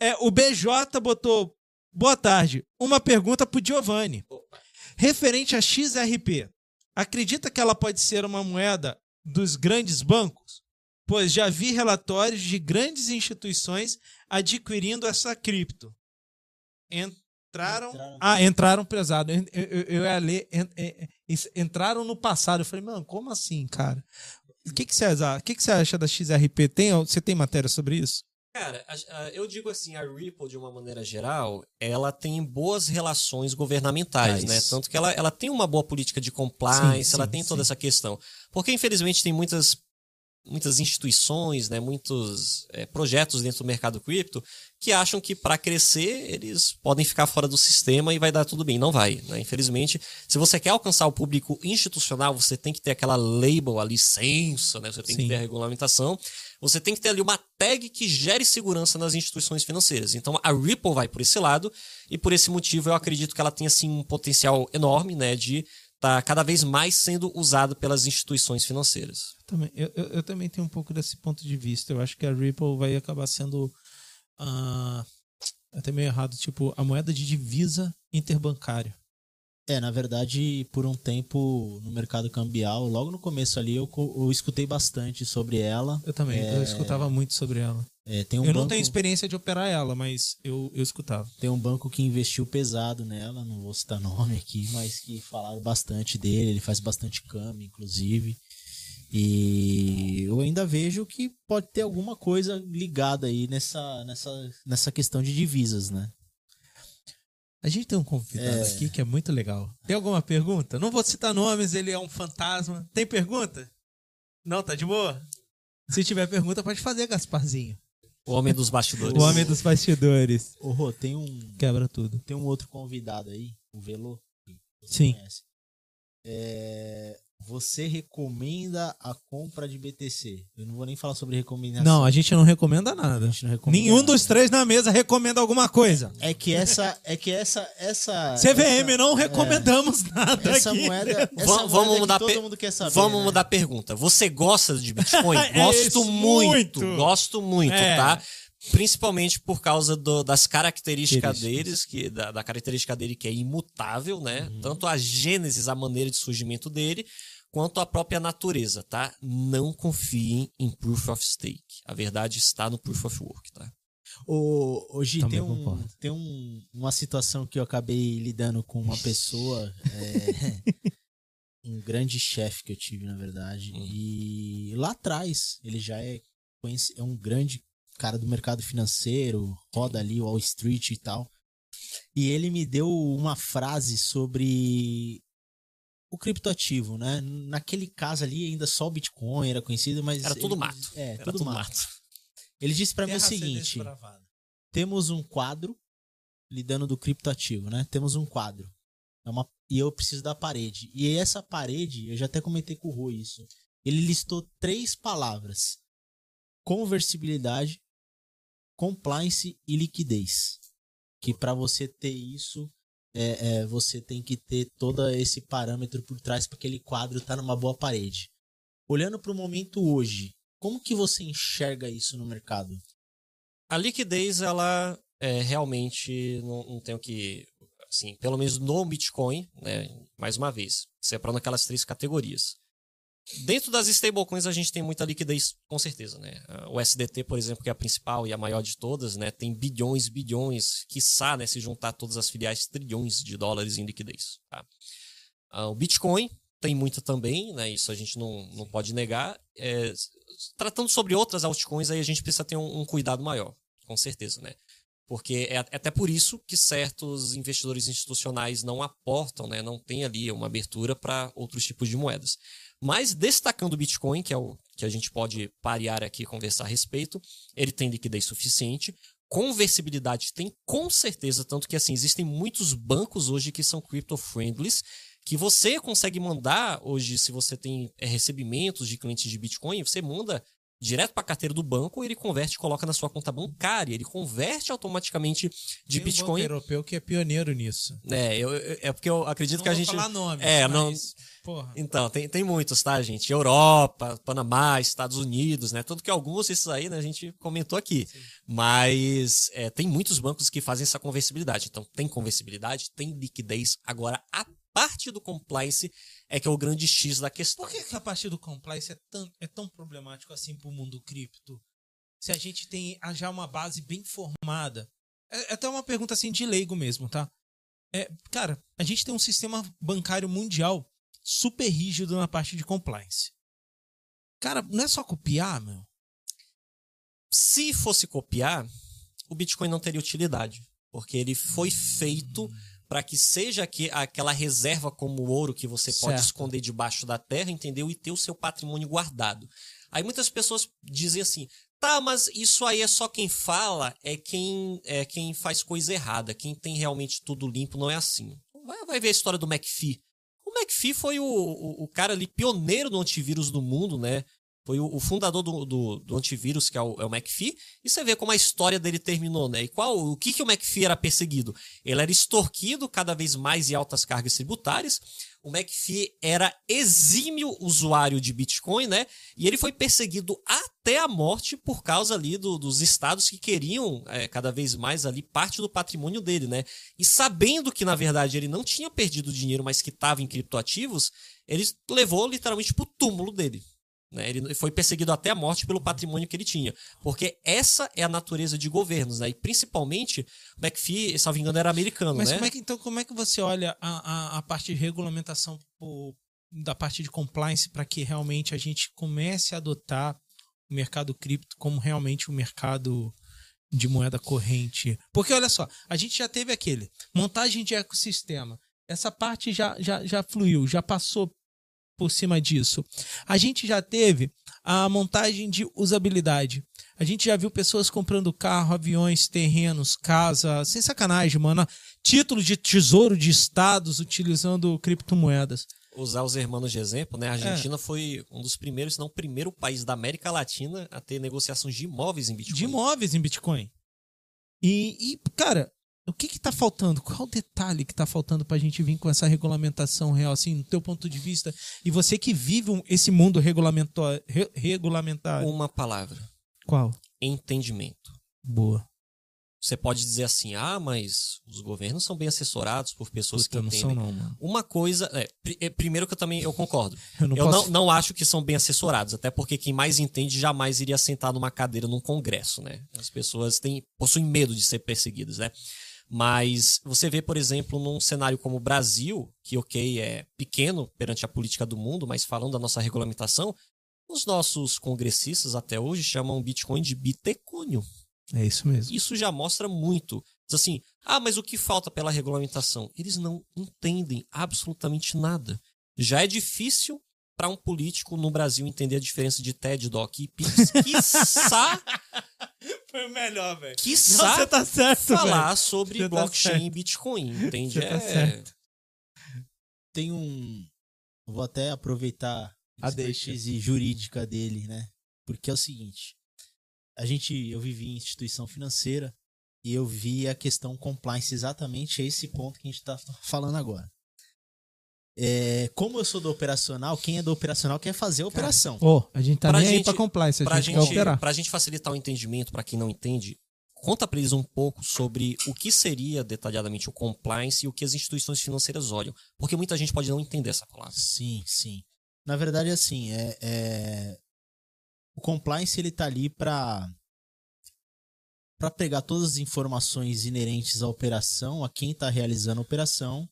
É, o BJ botou, boa tarde, uma pergunta pro Giovanni. Opa. Referente a XRP, acredita que ela pode ser uma moeda dos grandes bancos? Pois já vi relatórios de grandes instituições adquirindo essa cripto. Entraram. Entraram. Ah, entraram pesado. Eu, eu, eu ia ler. en- en- en- Entraram no passado. Eu falei, mano, como assim, cara? O que, que, você, acha- o que, que você acha da XRP? Tem, você tem matéria sobre isso? Cara, eu digo assim, a Ripple, de uma maneira geral, ela tem boas relações governamentais, né? Tanto que ela, ela tem uma boa política de compliance, Sim, ela sim, tem toda sim. essa questão. Porque, infelizmente, tem muitas muitas instituições, né, muitos é, projetos dentro do mercado cripto que acham que para crescer eles podem ficar fora do sistema e vai dar tudo bem. Não vai, né? Infelizmente, se você quer alcançar o público institucional, você tem que ter aquela label, a licença, né? Você tem Sim. que ter a regulamentação. Você tem que ter ali uma tag que gere segurança nas instituições financeiras. Então a Ripple vai por esse lado e por esse motivo eu acredito que ela tem assim um potencial enorme, né, de está cada vez mais sendo usado pelas instituições financeiras. Também, eu, eu, eu, também tenho um pouco desse ponto de vista. Eu acho que a Ripple vai acabar sendo uh, até meio errado, tipo, a moeda de divisa interbancária. É, na verdade, por um tempo no mercado cambial, logo no começo ali, eu, eu escutei bastante sobre ela. Eu também, é... eu escutava muito sobre ela. É, um eu banco... não tenho experiência de operar ela, mas eu, eu escutava. Tem um banco que investiu pesado nela, não vou citar nome aqui, mas que falaram bastante dele, ele faz bastante câmbio, inclusive. E eu ainda vejo que pode ter alguma coisa ligada aí nessa, nessa, nessa questão de divisas, né? A gente tem um convidado é... aqui que é muito legal. Tem alguma pergunta? Não vou citar nomes, ele é um fantasma. Tem pergunta? Não, tá de boa? Se tiver pergunta, pode fazer, Gasparzinho. O homem dos bastidores. o homem dos bastidores. Ô, Rô, tem um. Quebra tudo. Tem um outro convidado aí, o Velô. Sim. Conhece. É, você recomenda a compra de BTC? Eu não vou nem falar sobre recomendação. Não, a gente não recomenda nada. Não recomenda Nenhum nada. dos três na mesa recomenda alguma coisa. É que essa, é que essa, essa CVM essa, não recomendamos é, nada essa aqui. Moeda, essa vamos moeda mudar todo mundo quer saber. Vamos né? mudar a pergunta. Você gosta de Bitcoin? é gosto muito, muito, gosto muito, é. tá? principalmente por causa do, das características deles, que da, da, característica dele que é imutável, né? Uhum. Tanto a gênesis, a maneira de surgimento dele, quanto a própria natureza, tá? Não confiem em Proof of Stake. A verdade está no Proof of Work, tá? Hoje tem, um, tem um, uma situação que eu acabei lidando com uma pessoa, é, um grande chefe que eu tive, na verdade, hum. e lá atrás ele já é, é um grande cara do mercado financeiro, roda ali Wall Street e tal. E ele me deu uma frase sobre o criptoativo, né? Naquele caso ali, ainda só o Bitcoin era conhecido, mas. Era tudo mato. É, era tudo, tudo mato. mato. Ele disse para mim o seguinte: temos um quadro lidando do criptoativo, né? Temos um quadro. É uma, e eu preciso da parede. E essa parede, eu já até comentei com o Rui isso. Ele listou três palavras: conversibilidade, compliance e liquidez. Que para você ter isso, é, é, você tem que ter todo esse parâmetro por trás para aquele quadro estar tá numa boa parede. Olhando para o momento hoje, como que você enxerga isso no mercado? A liquidez, ela é, realmente não, não tem o que. Assim, pelo menos no Bitcoin, né, mais uma vez, separando aquelas três categorias. Dentro das stablecoins a gente tem muita liquidez, com certeza, né? O SDT, por exemplo, que é a principal e a maior de todas, né? Tem bilhões, bilhões, quiçá, né? Se juntar todas as filiais, trilhões de dólares em liquidez, tá? Ah, o Bitcoin tem muita também, né? Isso a gente não, não pode negar. É, tratando sobre outras altcoins, aí a gente precisa ter um, um cuidado maior, com certeza, né? Porque é, é até por isso que certos investidores institucionais não aportam, né? Não tem ali uma abertura para outros tipos de moedas. Mas destacando o Bitcoin, que é o que a gente pode parear aqui e conversar a respeito, ele tem liquidez suficiente. Conversibilidade tem com certeza, tanto que assim, existem muitos bancos hoje que são crypto-friendly, que você consegue mandar hoje, se você tem é, recebimentos de clientes de Bitcoin, você manda direto para a carteira do banco, ele converte e coloca na sua conta bancária. Ele converte automaticamente de Tem Bitcoin. Um banco europeu que é pioneiro nisso. É, eu, eu, é porque eu acredito não que a gente. falar nomes, é, mas... não. Porra. Então, tem, tem muitos, tá, gente? Europa, Panamá, Estados Unidos, né? Tanto que alguns desses aí, né, a gente comentou aqui. Sim. Mas é, tem muitos bancos que fazem essa conversibilidade. Então, tem conversibilidade, tem liquidez. Agora, a parte do compliance é que é o grande X da questão. Por que, que a parte do compliance é tão, é tão problemático assim para o mundo cripto? Se a gente tem já uma base bem formada. É, é até uma pergunta assim de leigo mesmo, tá? É, cara, a gente tem um sistema bancário mundial super rígido na parte de compliance. Cara, não é só copiar, meu? Se fosse copiar, o Bitcoin não teria utilidade. Porque ele foi feito hum para que seja que, aquela reserva como ouro que você pode certo. esconder debaixo da terra, entendeu? E ter o seu patrimônio guardado. Aí muitas pessoas dizem assim: tá, mas isso aí é só quem fala, é quem é quem faz coisa errada. Quem tem realmente tudo limpo não é assim. Vai, vai ver a história do McPhee. O McPhee foi o, o, o cara ali pioneiro do antivírus do mundo, né? Foi o, o fundador do, do, do, antivírus, que é o, é o McPhee, e você vê como a história dele terminou, né? E qual, o que, que o McPhee era perseguido? Ele era extorquido cada vez mais em altas cargas tributárias, o McPhee era exímio usuário de Bitcoin, né? E ele foi perseguido até a morte por causa ali do, dos estados que queriam é, cada vez mais ali parte do patrimônio dele, né? E sabendo que na verdade ele não tinha perdido dinheiro, mas que estava em criptoativos, ele levou literalmente pro túmulo dele. Né? Ele foi perseguido até a morte pelo patrimônio que ele tinha. Porque essa é a natureza de governos, né? E principalmente, o McPhee, me engano, era americano, Mas né? como é que, então, como é que você olha a, a, a parte de regulamentação por, da parte de compliance para que realmente a gente comece a adotar o mercado cripto como realmente um mercado de moeda corrente? Porque olha só, a gente já teve aquele montagem de ecossistema. Essa parte já, já, já fluiu, já passou por cima disso. A gente já teve a montagem de usabilidade. A gente já viu pessoas comprando carro, aviões, terrenos, casa, sem sacanagem, mano. Título de tesouro de estados utilizando criptomoedas. Usar os hermanos de exemplo, né? A Argentina é. foi um dos primeiros, se não o primeiro país da América Latina a ter negociações de imóveis em Bitcoin. De imóveis em Bitcoin. E, e cara, o que está faltando? Qual o detalhe que está faltando para a gente vir com essa regulamentação real, assim, no teu ponto de vista? E você que vive esse mundo regulamentar, re, regulamentar. Uma palavra. Qual? Entendimento. Boa. Você pode dizer assim, ah, mas os governos são bem assessorados por pessoas Puta, que entendem. Não são, não, mano. Uma coisa, é, é, primeiro que eu também eu concordo. Eu, não, eu posso... não, não acho que são bem assessorados, até porque quem mais entende jamais iria sentar numa cadeira num congresso, né? As pessoas têm possuem medo de ser perseguidas, né? Mas você vê, por exemplo, num cenário como o Brasil, que, ok, é pequeno perante a política do mundo, mas falando da nossa regulamentação, os nossos congressistas até hoje chamam o Bitcoin de bitecônio. É isso mesmo. Isso já mostra muito. Diz assim, ah, mas o que falta pela regulamentação? Eles não entendem absolutamente nada. Já é difícil para um político no Brasil entender a diferença de TED, DOC e PIX. Quiçá foi o melhor, velho. Que você tá certo, falar véio. sobre você tá blockchain tá e Bitcoin, entende? Tá é... certo. Tem um. vou até aproveitar a expertise jurídica dele, né? Porque é o seguinte: a gente, eu vivi em instituição financeira e eu vi a questão compliance exatamente esse ponto que a gente está falando agora. É, como eu sou do operacional, quem é do operacional quer fazer a operação. Oh, a gente tá pra nem gente, aí pra compliance, a pra gente, gente quer operar. Pra gente facilitar o entendimento, para quem não entende, conta para eles um pouco sobre o que seria detalhadamente o compliance e o que as instituições financeiras olham. Porque muita gente pode não entender essa palavra. Sim, sim. Na verdade, assim, é, é... o compliance ele tá ali para para pegar todas as informações inerentes à operação, a quem está realizando a operação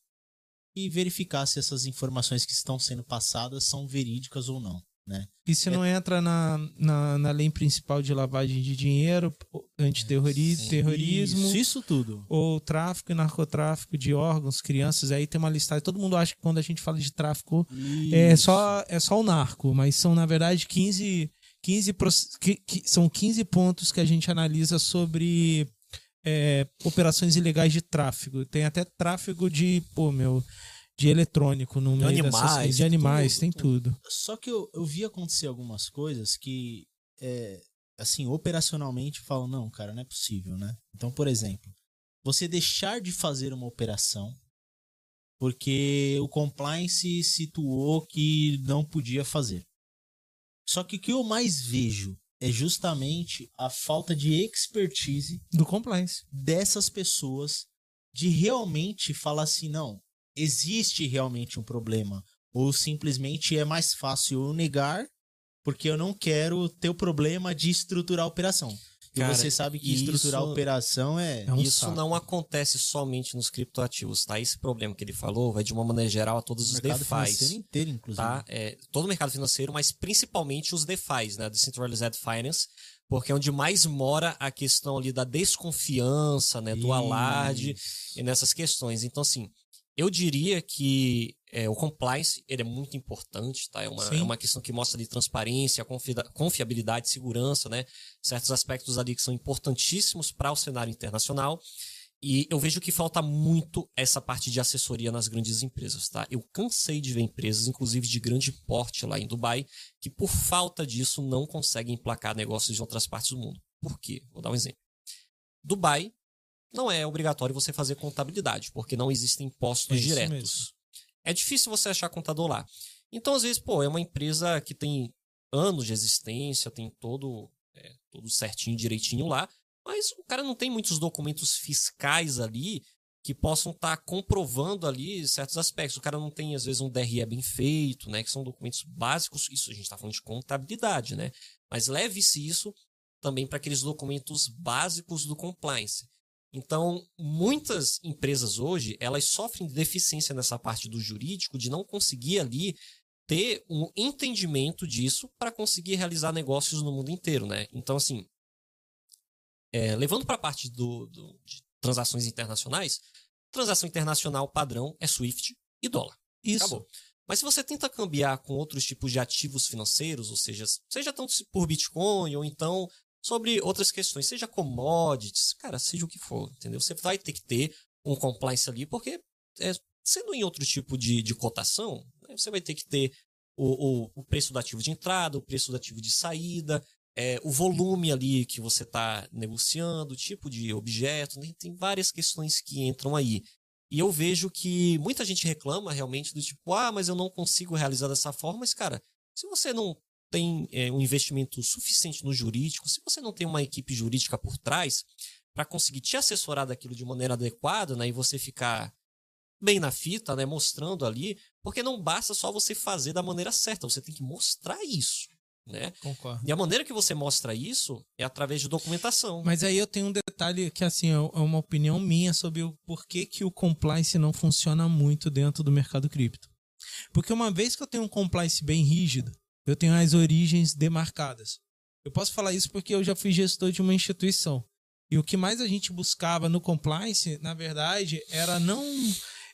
e verificar se essas informações que estão sendo passadas são verídicas ou não. Né? Se é... não entra na, na, na, lei principal de lavagem de dinheiro, antiterrorismo, terrorismo, isso, isso tudo. Ou tráfico e narcotráfico de órgãos, crianças, aí tem uma listagem. Todo mundo acha que quando a gente fala de tráfico é só, é só o narco, mas são, na verdade, 15, 15 que, que, são 15 pontos que a gente analisa sobre é, operações ilegais de tráfego. Tem até tráfego de, pô, meu, de eletrônico no meio animais, dessas, de animais, tudo, tem tudo. Só que eu, eu vi acontecer algumas coisas que, é, assim, operacionalmente falam, não, cara, não é possível, né? Então, por exemplo, você deixar de fazer uma operação porque o compliance situou que não podia fazer. Só que o que eu mais vejo é justamente a falta de expertise do compliance dessas pessoas de realmente falar assim, não, existe realmente um problema ou simplesmente é mais fácil eu negar porque eu não quero ter o problema de estruturar a operação. Cara, e você sabe que estruturar isso, a operação é. é um isso saco. não acontece somente nos criptoativos, tá? Esse problema que ele falou vai de uma maneira geral a todos os DeFi. financeiro inteiro, inclusive. Tá? É, todo o mercado financeiro, mas principalmente os DeFi, né? Decentralized Finance, porque é onde mais mora a questão ali da desconfiança, né? Do alarde e nessas questões. Então, assim, eu diria que é, o compliance ele é muito importante, tá? É uma, é uma questão que mostra ali transparência, confiabilidade, segurança, né? Certos aspectos ali que são importantíssimos para o cenário internacional. E eu vejo que falta muito essa parte de assessoria nas grandes empresas, tá? Eu cansei de ver empresas, inclusive de grande porte lá em Dubai, que por falta disso não conseguem emplacar negócios de outras partes do mundo. Por quê? Vou dar um exemplo. Dubai não é obrigatório você fazer contabilidade, porque não existem impostos É diretos. mesmo. É difícil você achar contador lá. Então, às vezes, pô, é uma empresa que tem anos de existência, tem todo, é, tudo certinho, direitinho lá, mas o cara não tem muitos documentos fiscais ali que possam estar comprovando ali certos aspectos. O cara não tem, às vezes, um DRE bem feito, né? Que são documentos básicos. Isso a gente está falando de contabilidade, né? Mas leve-se isso também para aqueles documentos básicos do compliance. Então, muitas empresas hoje, elas sofrem de deficiência nessa parte do jurídico, de não conseguir ali ter um entendimento disso para conseguir realizar negócios no mundo inteiro, né? Então, assim, é, levando para a parte do, do- de transações internacionais, transação internacional padrão é SWIFT e dólar. Isso. Acabou. Mas se você tenta cambiar com outros tipos de ativos financeiros, ou seja, seja tanto por Bitcoin ou então sobre outras questões, seja commodities, cara, seja o que for, entendeu? Você vai ter que ter um compliance ali, porque é, sendo em outro tipo de, de cotação, né, você vai ter que ter o, o, o preço do ativo de entrada, o preço do ativo de saída, é, o volume ali que você está negociando, o tipo de objeto, né, tem várias questões que entram aí. E eu vejo que muita gente reclama realmente do tipo, ah, mas eu não consigo realizar dessa forma. Mas, cara, se você não tem é, um investimento suficiente no jurídico, se você não tem uma equipe jurídica por trás para conseguir te assessorar daquilo de maneira adequada, né, e você ficar bem na fita, né, mostrando ali, porque não basta só você fazer da maneira certa, você tem que mostrar isso, né? Concordo. E a maneira que você mostra isso é através de documentação. Mas aí eu tenho um detalhe que, assim, é é uma opinião minha sobre o porquê que o compliance não funciona muito dentro do mercado cripto. Porque uma vez que eu tenho um compliance bem rígido, eu tenho as origens demarcadas. Eu posso falar isso porque eu já fui gestor de uma instituição. E o que mais a gente buscava no compliance, na verdade, era não.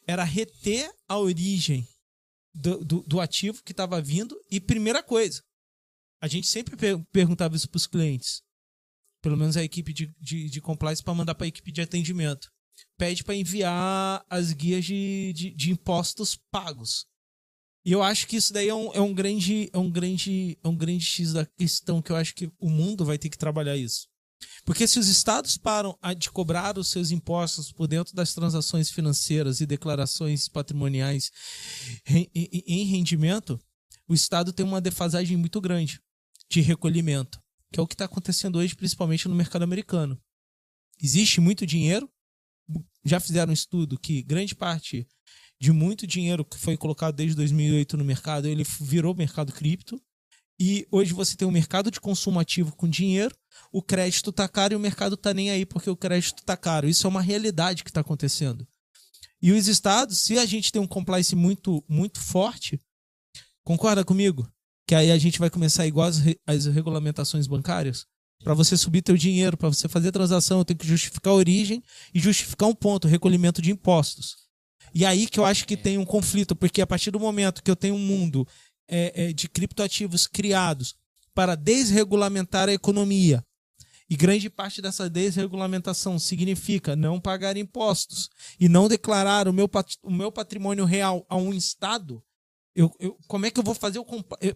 Era reter a origem do, do, do ativo que estava vindo. E primeira coisa, a gente sempre per- perguntava isso para os clientes pelo menos a equipe de, de, de compliance, para mandar para a equipe de atendimento. Pede para enviar as guias de, de, de impostos pagos. E eu acho que isso daí é um, é um grande é um grande é um grande X da questão que eu acho que o mundo vai ter que trabalhar isso. Porque se os estados param de cobrar os seus impostos por dentro das transações financeiras e declarações patrimoniais em rendimento, o estado tem uma defasagem muito grande de recolhimento que é o que está acontecendo hoje, principalmente no mercado americano. Existe muito dinheiro, já fizeram um estudo que grande parte de muito dinheiro que foi colocado desde 2008 no mercado, ele virou mercado cripto, e hoje você tem um mercado de consumo ativo com dinheiro, o crédito tá caro e o mercado tá nem aí porque o crédito tá caro. Isso é uma realidade que está acontecendo. E os estados, se a gente tem um compliance muito, muito forte, concorda comigo? Que aí a gente vai começar igual as, re- as regulamentações bancárias. Para você subir teu dinheiro, para você fazer transação, eu tenho que justificar a origem e justificar um ponto, recolhimento de impostos. E aí que eu acho que tem um conflito, porque a partir do momento que eu tenho um mundo é, é, de criptoativos criados para desregulamentar a economia, e grande parte dessa desregulamentação significa não pagar impostos e não declarar o meu, o meu patrimônio real a um Estado, eu, eu- como é que eu vou fazer o.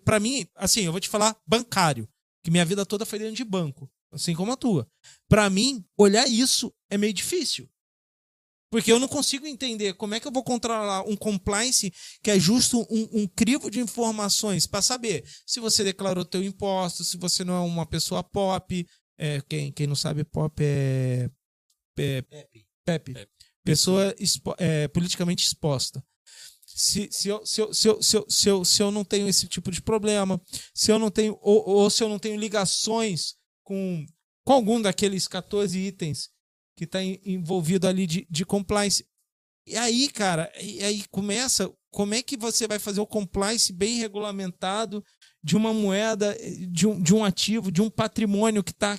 Para mim, assim, eu vou te falar bancário, que minha vida toda foi dentro de banco, assim como a tua. Para mim, olhar isso é meio difícil. Porque eu não consigo entender como é que eu vou controlar um compliance que é justo um, um crivo de informações para saber se você declarou teu imposto, se você não é uma pessoa pop. É, quem, quem não sabe, pop é. é Pepe. Pepe. Pessoa expo- é, politicamente exposta. Se, se, eu, se, eu, se, eu, se, eu, se, eu, se eu não tenho esse tipo de problema, se eu não tenho, ou, ou se eu não tenho ligações com, com algum daqueles 14 itens que está envolvido ali de, de compliance. E aí, cara, e aí começa. Como é que você vai fazer o compliance bem regulamentado de uma moeda, de um, de um ativo, de um patrimônio que está.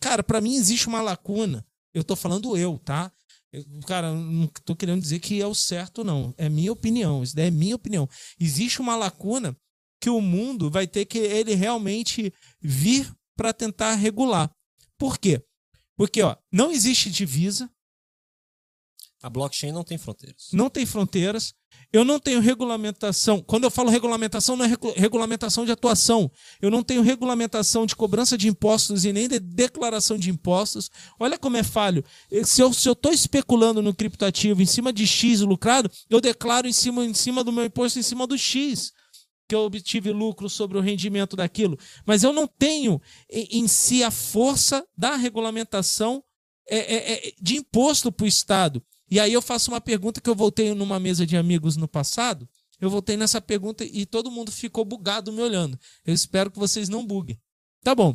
Cara, para mim existe uma lacuna. Eu tô falando eu, tá? Eu, cara, não tô querendo dizer que é o certo, não. É minha opinião. Isso daí é minha opinião. Existe uma lacuna que o mundo vai ter que ele realmente vir para tentar regular. Por quê? Porque ó, não existe divisa, A blockchain não tem fronteiras. não tem fronteiras, eu não tenho regulamentação. Quando eu falo regulamentação, não é regu- regulamentação de atuação. Eu não tenho regulamentação de cobrança de impostos e nem de declaração de impostos. Olha como é falho. Se eu estou especulando no criptoativo em cima de X lucrado, eu declaro em cima, em cima do meu imposto, em cima do X que eu obtive lucro sobre o rendimento daquilo. Mas eu não tenho em, si a força da regulamentação é, é, é, de imposto para o Estado. E aí eu faço uma pergunta que eu voltei numa mesa de amigos no passado. Eu voltei nessa pergunta e todo mundo ficou bugado me olhando. Eu espero que vocês não buguem. Tá bom.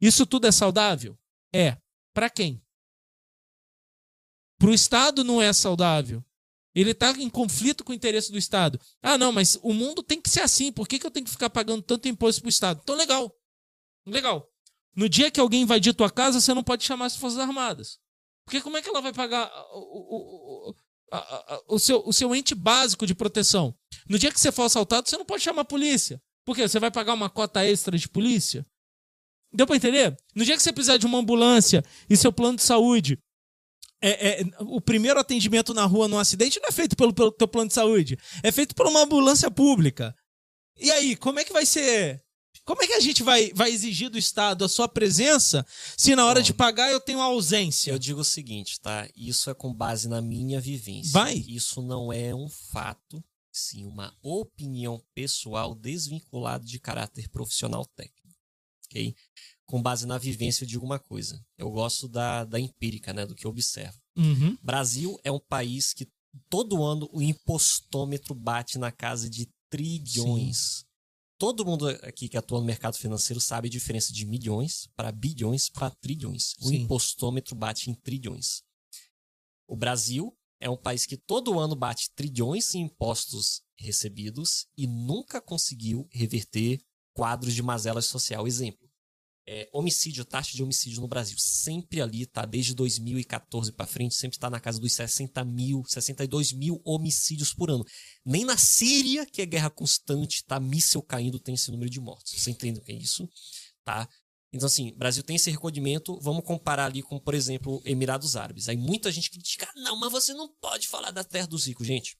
Isso tudo é saudável? É. Para quem? Para o Estado não é saudável. Ele está em conflito com o interesse do Estado. Ah, não, mas o mundo tem que ser assim. Por que, que eu tenho que ficar pagando tanto imposto para o Estado? Então, legal. Legal. No dia que alguém invadir tua casa, você não pode chamar as Forças Armadas. Porque como é que ela vai pagar o, o, o, a- a- o seu, o seu ente básico de proteção? No dia que você for assaltado, você não pode chamar a polícia. Por quê? Você vai pagar uma cota extra de polícia? Deu pra entender? No dia que você precisar de uma ambulância e seu plano de saúde, é, é, o primeiro atendimento na rua num acidente não é feito pelo, pelo teu plano de saúde, é feito por uma ambulância pública. E aí, como é que vai ser? Como é que a gente vai, vai exigir do Estado a sua presença se na hora Bom. de pagar eu tenho ausência? Eu digo o seguinte, tá? Isso é com base na minha vivência. Vai. Isso não é um fato, sim uma opinião pessoal desvinculada de caráter profissional técnico. Ok? Com base na vivência, eu digo uma coisa. Eu gosto da, da empírica, né? Do que eu observo. Uhum. Brasil é um país que todo ano o impostômetro bate na casa de trilhões. Todo mundo aqui que atua no mercado financeiro sabe a diferença de milhões para bilhões para trilhões. O Sim. impostômetro bate em trilhões. O Brasil é um país que todo ano bate trilhões em impostos recebidos e nunca conseguiu reverter quadros de mazela social. Exemplo, é, homicídio, taxa de homicídio no Brasil, sempre ali, tá? Desde 2014 para frente, sempre está na casa dos 60 mil, 62 mil homicídios por ano. Nem na Síria, que é guerra constante, tá? Míssel caindo, tem esse número de mortes. Você entende o que é isso? Tá? Então, assim, Brasil tem esse recolhimento. Vamos comparar ali com, por exemplo, Emirados Árabes. Aí muita gente critica, "Ah, não, mas você não pode falar da terra dos ricos. Gente,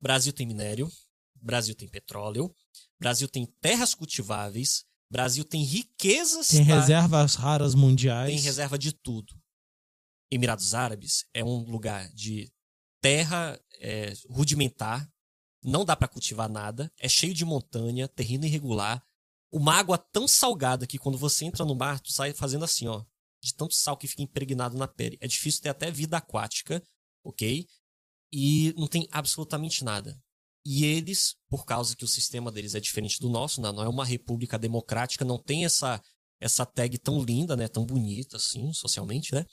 Brasil tem minério, Brasil tem petróleo, Brasil tem terras cultiváveis, Brasil tem riquezas. Tem tá? reservas raras mundiais. tem reserva de tudo. Emirados Árabes é um lugar de terra é, rudimentar, não dá para cultivar nada, é cheio de montanha, terreno irregular, uma água tão salgada que quando você entra no mar, tu sai fazendo assim, ó, de tanto sal que fica impregnado na pele. É difícil ter até vida aquática, ok? E não tem absolutamente nada. E eles, por causa que o sistema deles é diferente do nosso, né? não é uma república democrática, não tem essa essa tag tão linda, né, tão bonita assim, socialmente, né?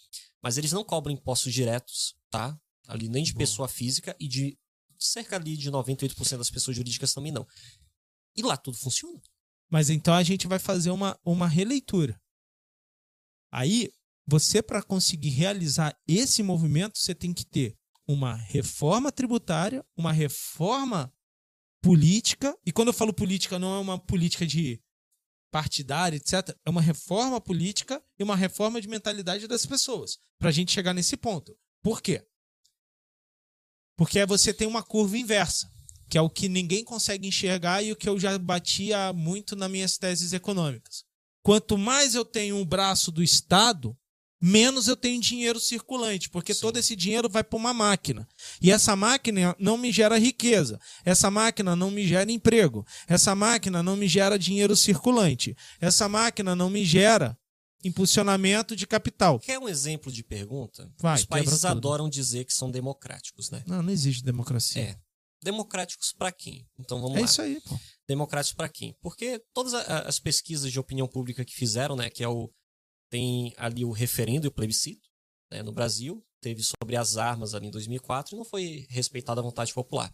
Mas eles não cobram impostos diretos, tá? Ali nem de Bom. pessoa física e de cerca ali de 98% das pessoas jurídicas também não. E lá tudo funciona. Mas então a gente vai fazer uma, uma releitura. Aí, você, para conseguir realizar esse movimento, você tem que ter uma reforma tributária, uma reforma política. E quando eu falo política, não é uma política de partidária, etc. É uma reforma política e uma reforma de mentalidade das pessoas. Para a gente chegar nesse ponto. Por quê? Porque você tem uma curva inversa que é o que ninguém consegue enxergar e o que eu já batia muito nas minhas teses econômicas. Quanto mais eu tenho um braço do Estado, menos eu tenho dinheiro circulante, porque Sim. todo esse dinheiro vai para uma máquina. E essa máquina não me gera riqueza, essa máquina não me gera emprego, essa máquina não me gera dinheiro circulante, essa máquina não me gera impulsionamento de capital. Quer um exemplo de pergunta? Vai, Os países adoram dizer que são democráticos, né? Não, não existe democracia. É. Democráticos para quem? Então vamos É lá. isso aí, pô. democráticos para quem? Porque todas as pesquisas de opinião pública que fizeram, né, que é o tem ali o referendo e o plebiscito, né, no Brasil, teve sobre as armas ali em 2004 e não foi respeitada a vontade popular.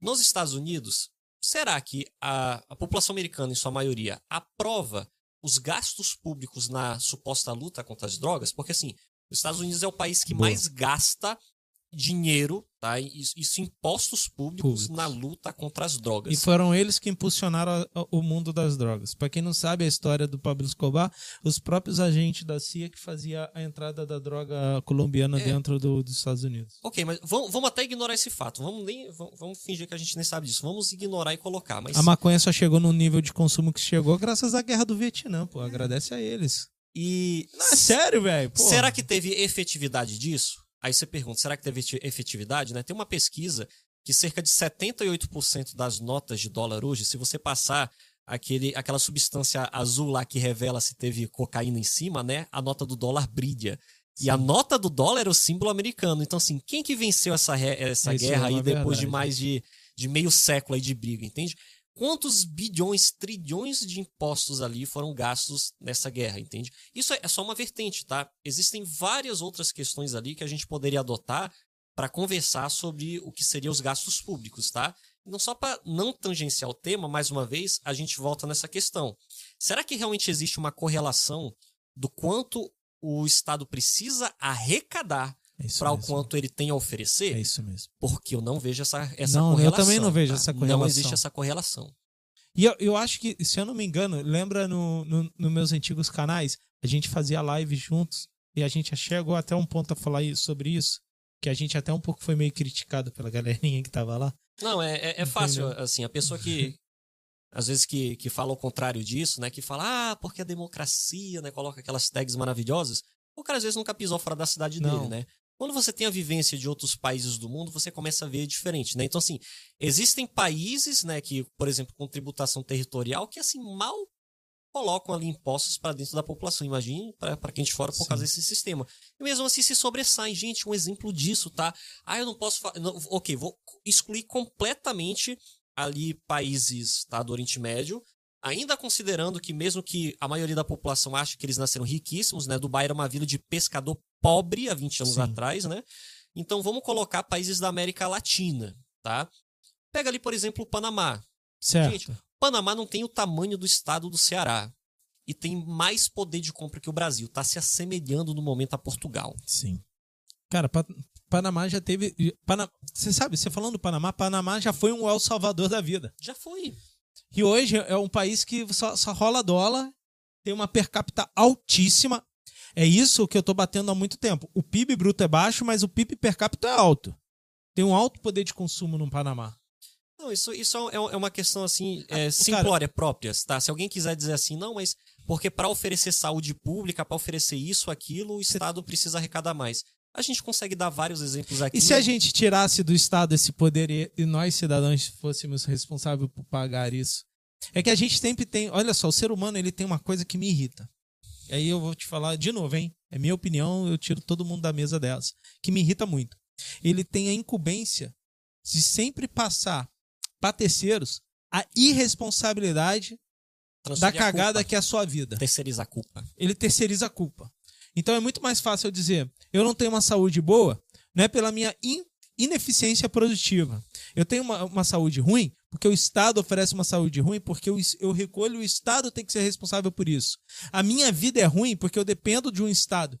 Nos Estados Unidos, será que a, a população americana, em sua maioria, aprova os gastos públicos na suposta luta contra as drogas? Porque assim, Os Estados Unidos é o país que Boa. mais gasta dinheiro, tá? Isso, isso impostos públicos, Públicos. na luta contra as drogas. E foram eles que impulsionaram a- a- o mundo das drogas. Pra quem não sabe a história do Pablo Escobar, os próprios agentes da CIA que fazia a entrada da droga colombiana É. dentro do- dos Estados Unidos. Ok, mas vamos, vamos até ignorar esse fato. Vamos, nem, vamos, vamos fingir que a gente nem sabe disso. Vamos ignorar e colocar. Mas A maconha só chegou no nível de consumo que chegou graças à guerra do Vietnã, pô. Agradece a eles. e Não, é sério, velho. será que teve efetividade disso? Aí você pergunta, será que teve efeti- efetividade? Né? Tem uma pesquisa que cerca de 78% das notas de dólar hoje, se você passar aquele, aquela substância azul lá que revela se teve cocaína em cima, né? A nota do dólar brilha. E a nota do dólar era o símbolo americano. Então, assim, quem que venceu essa, essa Isso guerra é aí depois de verdade. mais de, de meio século aí de briga, entende? Quantos bilhões, trilhões de impostos ali foram gastos nessa guerra, entende? Isso é é só uma vertente, tá? Existem várias outras questões ali que a gente poderia adotar para conversar sobre o que seriam os gastos públicos, tá? Não só para não tangenciar o tema, mais uma vez, a gente volta nessa questão. Será que realmente existe uma correlação do quanto o Estado precisa arrecadar É para o quanto ele tem a oferecer? É isso mesmo. Porque eu não vejo essa, essa Não, eu correlação. também não vejo essa Não correlação. existe essa correlação. E eu, eu acho que, se eu não me engano, lembra no, no, no meus antigos canais, a gente fazia live juntos e a gente chegou até um ponto a falar sobre isso, que a gente até um pouco foi meio criticado pela galerinha que tava lá. Não, é, é, é fácil, assim, a pessoa que. Às vezes que, que fala o contrário disso, né? Que fala, ah, porque a democracia, né? Coloca aquelas tags maravilhosas. O cara às vezes nunca pisou fora da cidade Não. dele, né? Quando você tem a vivência de outros países do mundo, você começa a ver diferente, né? Então, assim, existem países, né, que, por exemplo, com tributação territorial, que, assim, mal colocam ali impostos para dentro da população. Imagine para quem de fora por Sim. causa desse sistema. E mesmo assim se sobressaem. Gente, um exemplo disso, tá? Ah, eu não posso. não, ok, vou excluir completamente ali países tá, do Oriente Médio. Ainda considerando que, mesmo que a maioria da população ache que eles nasceram riquíssimos, né? Dubai era uma vila de pescador pobre há 20 anos Sim. atrás, né? Então vamos colocar países da América Latina, tá? Pega ali, por exemplo, o Panamá. Certo. Gente, Panamá não tem o tamanho do estado do Ceará. E tem mais poder de compra que o Brasil. Tá se assemelhando no momento a Portugal. Sim. Cara, Pa- Panamá já teve. Pana- Você sabe, você falando do Panamá, Panamá já foi um El Salvador da vida. Já foi. E hoje é um país que só, só rola dólar, tem uma per capita altíssima. É isso que eu tô batendo há muito tempo. O PIB bruto é baixo, mas o PIB per capita é alto. Tem um alto poder de consumo no Panamá. Não, isso, isso é é uma questão assim, é, Ah, o simplória própria, tá? Se alguém quiser dizer assim, não, mas porque para oferecer saúde pública, para oferecer isso, aquilo, o Estado precisa arrecadar mais. A gente consegue dar vários exemplos aqui. E se a gente tirasse do Estado esse poder e, nós, cidadãos, fôssemos responsáveis por pagar isso? É que a gente sempre tem. Olha só, o ser humano ele tem uma coisa que me irrita. E aí eu vou te falar de novo, hein? É minha opinião, eu tiro todo mundo da mesa dessa. Que me irrita muito. Ele tem a incumbência de sempre passar para terceiros a irresponsabilidade da a cagada culpa, que é a sua vida terceiriza a culpa. ele terceiriza a culpa. Então é muito mais fácil eu dizer, eu não tenho uma saúde boa, não é pela minha in- ineficiência produtiva. Eu tenho uma, uma saúde ruim porque o Estado oferece uma saúde ruim, porque eu, eu recolho, o Estado tem que ser responsável por isso. A minha vida é ruim porque eu dependo de um Estado.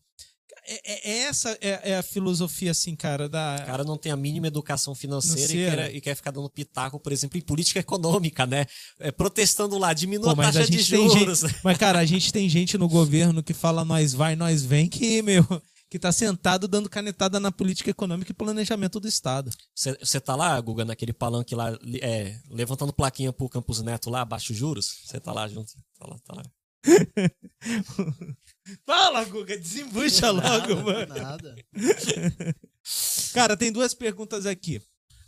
É, é- é essa é, é a filosofia, assim, cara, da. O cara não tem a mínima educação financeira, E, quer, e quer ficar dando pitaco, por exemplo, em política econômica, né? É, protestando lá, diminua Pô, a mas taxa a de gente juros. Mas, cara, a gente tem gente no governo que fala nós vai, nós vem, que, meu, que tá sentado dando canetada na política econômica e planejamento do Estado. Você tá lá, Guga, naquele palanque lá, é, levantando plaquinha pro Campos Neto lá, baixo juros? Você tá lá junto? Tá lá, tá lá. Fala, Guga, desembucha logo, mano. Nada. Cara, tem duas perguntas aqui.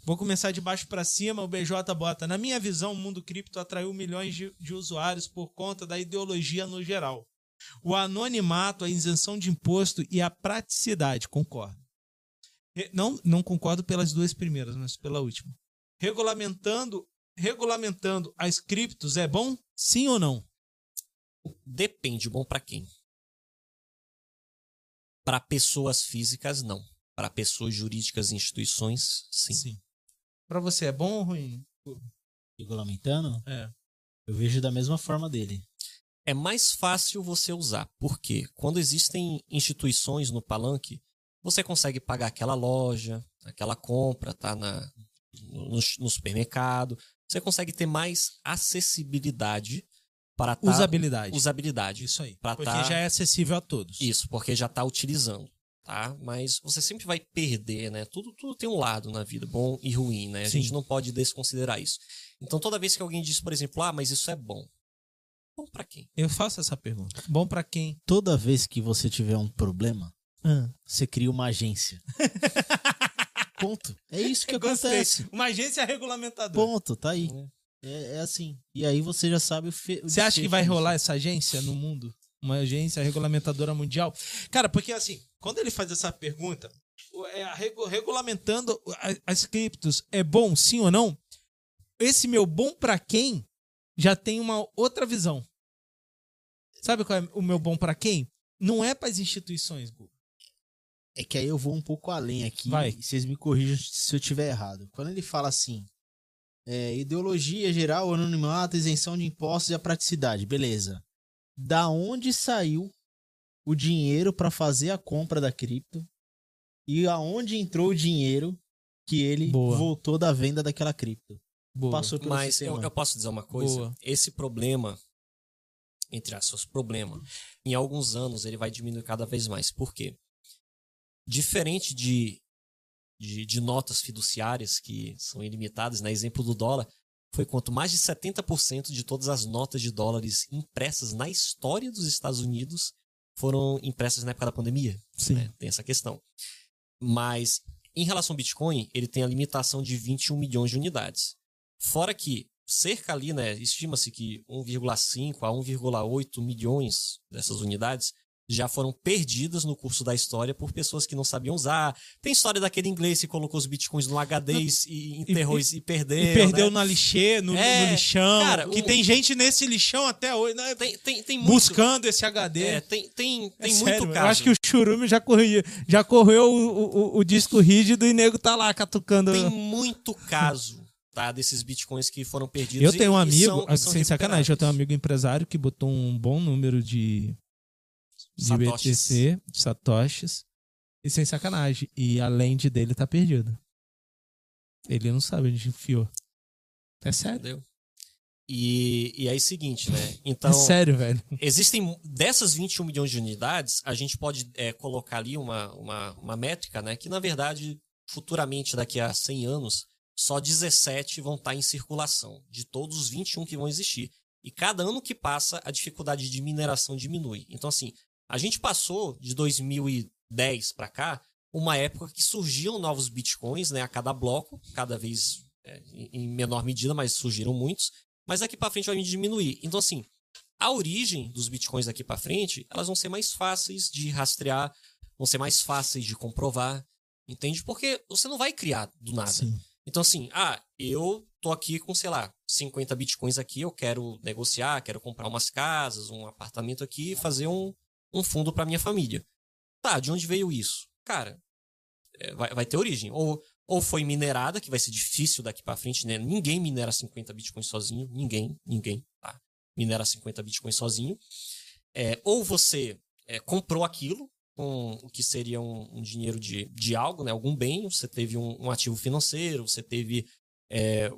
Vou começar de baixo pra cima. O BJ bota. Na minha visão, o mundo cripto atraiu milhões de, de usuários por conta da ideologia no geral. O anonimato, a isenção de imposto e a praticidade. Concordo. Não, não concordo pelas duas primeiras, mas pela última. Regulamentando, regulamentando as criptos é bom? Sim ou não? Depende, bom pra quem? Para pessoas físicas, não. Para pessoas jurídicas e instituições, sim. Pra você é bom ou ruim? Regulamentando, É. eu vejo da mesma forma dele. é mais fácil você usar. Porque quando existem instituições no palanque, você consegue pagar aquela loja, aquela compra, tá na, no, no supermercado. Você consegue ter mais acessibilidade para tá, Usabilidade. usabilidade. Isso aí. Porque tá- já é acessível a todos. Isso, porque já está utilizando, tá? Mas você sempre vai perder, né? Tudo, tudo tem um lado na vida, bom e ruim, né? A Sim. gente não pode desconsiderar isso. Então, toda vez que alguém diz, por exemplo, ah, mas isso é bom. Bom pra quem? Eu faço essa pergunta. Bom pra quem? Toda vez que você tiver um problema, Ah, você cria uma agência. Ponto. É isso que acontece. Uma agência regulamentadora. Ponto, tá aí. É, é assim. E aí você já sabe o fe... Você acha que vai rolar essa agência no mundo? Uma agência regulamentadora mundial? Cara, porque assim, quando ele faz essa pergunta, é, regu- regulamentando as criptos é bom, sim ou não? Esse meu bom pra quem já tem uma outra visão. Sabe qual é o meu bom pra quem? Não é para as instituições, Gu. É que aí eu vou um pouco além aqui. Vai. E vocês me corrijam se eu tiver errado. Quando ele fala assim, é, ideologia geral, anonimato, isenção de impostos e a praticidade, beleza. Da onde saiu o dinheiro para fazer a compra da cripto e aonde entrou o dinheiro que ele Boa. voltou da venda daquela cripto? Boa. Passou pelo Mas sistema. eu, eu posso dizer uma coisa? Boa. Esse problema, entre aspas, problema, em alguns anos ele vai diminuir cada vez mais. Por quê? Diferente de, de, de notas fiduciárias que são ilimitadas, né? Exemplo do dólar, foi quanto mais de 70% de todas as notas de dólares impressas na história dos Estados Unidos foram impressas na época da pandemia. Sim. né? Tem essa questão. Mas em relação ao Bitcoin, ele tem a limitação de 21 milhões de unidades. Fora que cerca ali, né, estima-se que 1,5 a 1,8 milhões dessas unidades já foram perdidas no curso da história por pessoas que não sabiam usar. Tem história daquele inglês que colocou os bitcoins no HD e enterrou e, e perdeu. E perdeu né? na lixê, no, É, no lixão. cara, que o- tem gente nesse lixão até hoje, né? Tem, tem, tem muito. buscando esse HD. É, tem tem, É tem sério, muito Eu caso. acho que o churume já correu, já correu o, o, o disco rígido e o nego tá lá catucando. Tem muito caso, tá? Desses bitcoins que foram perdidos. Eu tenho um e- e amigo, são- e ah, são sem sacanagem, eu tenho um amigo empresário que botou um bom número de, de Satoshis. BTC, de satoshis, e sem sacanagem. E a lente dele tá perdida. Ele não sabe onde enfiou. É sério. Entendeu? E, e aí, seguinte, né? Então, é sério, velho. existem dessas 21 milhões de unidades, a gente pode é, colocar ali uma, uma, uma métrica, né? Que na verdade, futuramente, daqui a 100 anos, só 17 vão estar em circulação, de todos os 21 que vão existir. E cada ano que passa, a dificuldade de mineração diminui. Então, assim, a gente passou de 2010 para cá, uma época que surgiam novos bitcoins, né? A cada bloco, cada vez é, em menor medida, mas surgiram muitos. Mas daqui para frente vai diminuir. Então, assim, a origem dos bitcoins daqui para frente, elas vão ser mais fáceis de rastrear, vão ser mais fáceis de comprovar, entende? Porque você não vai criar do nada. Sim. Então, assim, ah, eu tô aqui com, sei lá, 50 bitcoins aqui, eu quero negociar, quero comprar umas casas, um apartamento aqui e fazer um, um fundo para minha família. Tá, de onde veio isso? Cara, é, vai, vai ter origem. Ou, ou foi minerada, que vai ser difícil daqui para frente, né? Ninguém minera 50 bitcoins sozinho. Ninguém, ninguém, tá? Minera 50 bitcoins sozinho. É, ou você é, comprou aquilo com o que seria um, um dinheiro de, de algo, né? Algum bem, você teve um, um ativo financeiro, você teve é,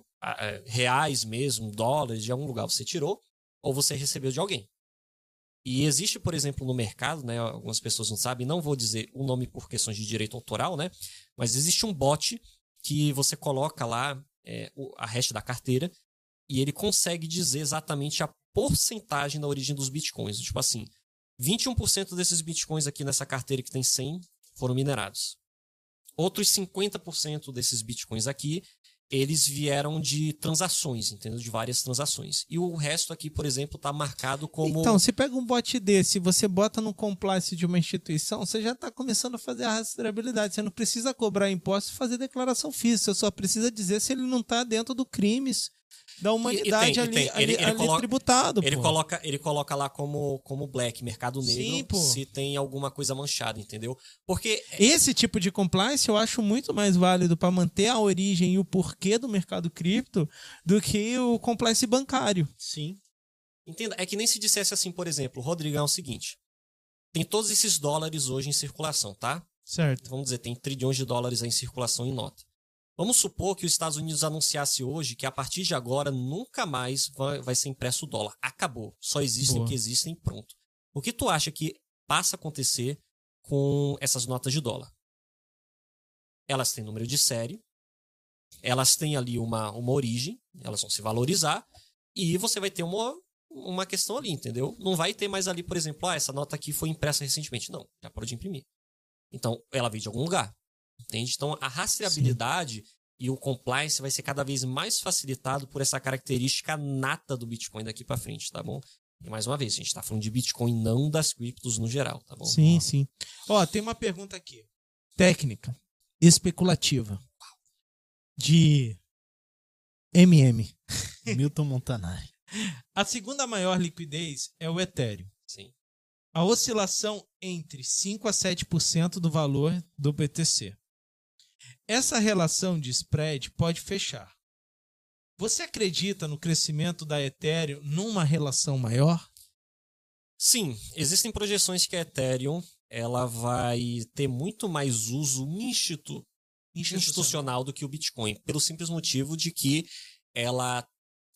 reais mesmo, dólares, de algum lugar você tirou, ou você recebeu de alguém. E existe, por exemplo, no mercado, né? Algumas pessoas não sabem, não vou dizer o nome por questões de direito autoral, né? Mas existe um bot que você coloca lá é, a hash da carteira e ele consegue dizer exatamente a porcentagem da origem dos bitcoins. Tipo assim, 21% desses bitcoins aqui nessa carteira que tem 100 foram minerados. Outros 50% desses bitcoins aqui, eles vieram de transações, entendeu? De várias transações. E o resto aqui, por exemplo, tá marcado como Então, se pega um bot desse, você bota no compliance de uma instituição, você já está começando a fazer a rastreabilidade. Você não precisa cobrar imposto e fazer declaração física. Você só precisa dizer se ele não está dentro do crimes da humanidade e tem- ali, tem. ali, Ele- ele ali coloca- tributado. Ele pô. coloca, ele coloca lá como, como black, mercado negro, Sim, pô. se tem alguma coisa manchada, entendeu? Porque Esse tipo de compliance eu acho muito mais válido para manter a origem e o porquê do mercado cripto do que o compliance bancário. Sim. Entenda, é que nem se dissesse assim, por exemplo, Rodrigão, é o seguinte: tem todos esses dólares hoje em circulação, tá? Certo. Vamos dizer, tem trilhões de dólares em circulação em nota. Vamos supor que os Estados Unidos anunciasse hoje que a partir de agora nunca mais vai, vai ser impresso o dólar. Acabou. Só existem Boa. o que existem, pronto. O que tu acha que passa a acontecer com essas notas de dólar? Elas têm número de série, elas têm ali uma, uma origem, elas vão se valorizar, e você vai ter uma, uma questão ali, entendeu? Não vai ter mais ali, por exemplo, ah, essa nota aqui foi impressa recentemente. Não, já parou de imprimir. Então, ela veio de algum lugar. Entende? Então, a rastreabilidade e o compliance vai ser cada vez mais facilitado por essa característica nata do Bitcoin daqui para frente, tá bom? E mais uma vez, a gente tá falando de Bitcoin, não das criptos no geral, tá bom? Sim, sim. Ó, tem uma pergunta aqui. Técnica especulativa de MM. Milton Montanari. A segunda maior liquidez é o Ethereum. Sim. A oscilação entre 5 a 7% do valor do BTC. Essa relação de spread pode fechar. Você acredita no crescimento da Ethereum numa relação maior? Sim, existem projeções que a Ethereum ela vai ter muito mais uso institu institucional do que o Bitcoin, pelo simples motivo de que ela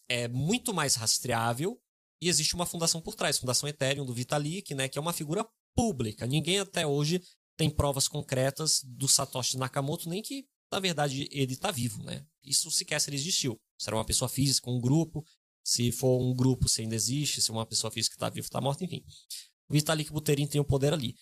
é muito mais rastreável e existe uma fundação por trás, Fundação Ethereum do Vitalik, né, que é uma figura pública. Ninguém até hoje tem provas concretas do Satoshi Nakamoto, nem que, na verdade, ele está vivo, né? Isso sequer se ele existiu. Se era uma pessoa física, um grupo, se for um grupo, se ainda existe, se uma pessoa física está viva, está morta, enfim. O Vitalik Buterin tem o poder ali.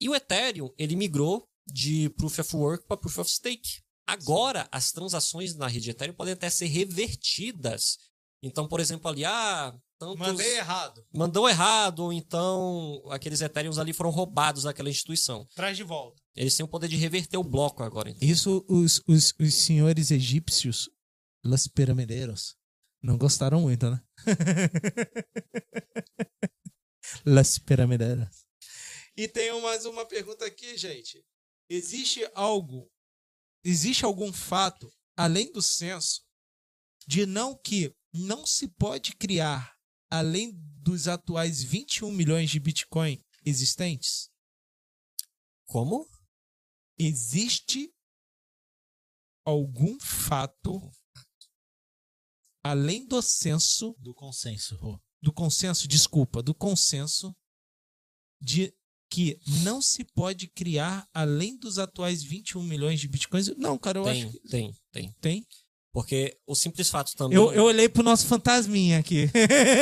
E o Ethereum, ele migrou de Proof of Work para Proof of Stake. Agora, as transações na rede Ethereum podem até ser revertidas. Então, por exemplo, ali, ah, tantos... Mandei errado. mandou errado, ou então aqueles Ethereums ali foram roubados daquela instituição. Traz de volta. Eles têm o poder de reverter o bloco agora. Então. Isso os, os, os senhores egípcios, los piramideiros, não gostaram muito, né? las piramideiras. E tem mais uma pergunta aqui, gente. Existe algo, existe algum fato, além do censo, de não que não se pode criar, além dos atuais 21 milhões de Bitcoin existentes? Como? existe algum fato além do censo Do consenso, do consenso, desculpa, do consenso de que não se pode criar além dos atuais 21 milhões de bitcoins. Não, cara, eu Tem, acho que tem, tem. tem. Porque o simples fato também. Eu, eu olhei pro nosso fantasminha aqui.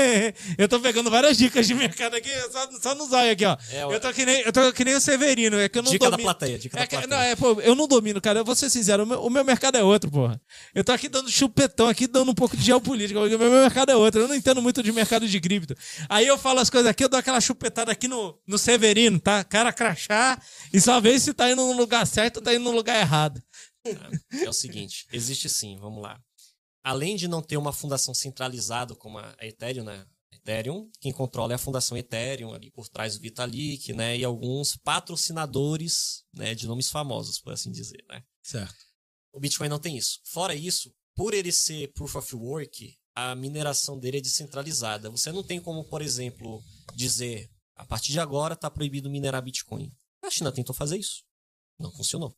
eu tô pegando várias dicas de mercado aqui, só, só no zóio aqui, ó. É, eu tô que nem, eu tô que nem o Severino, é que eu não dica da domino- plateia, dica É da que- plateia. não, é, pô, eu não domino, cara. Eu vou ser sincero, o meu, o meu mercado é outro, porra. Eu tô aqui dando chupetão, aqui dando um pouco de geopolítica, porque o meu mercado é outro. Eu não entendo muito de mercado de cripto. Aí eu falo as coisas aqui, eu dou aquela chupetada aqui no, no Severino, tá? Cara crachá, e só vê se tá indo no lugar certo ou tá indo no lugar errado. É o seguinte, existe sim, vamos lá. Além de não ter uma fundação centralizada como a Ethereum, né? Ethereum, quem controla é a fundação Ethereum, ali por trás do Vitalik, né? E alguns patrocinadores, né? De nomes famosos, por assim dizer, né? Certo. O Bitcoin não tem isso. Fora isso, por ele ser Proof of Work, a mineração dele é descentralizada. Você não tem como, por exemplo, dizer a partir de agora está proibido minerar Bitcoin. A China tentou fazer isso. Não funcionou.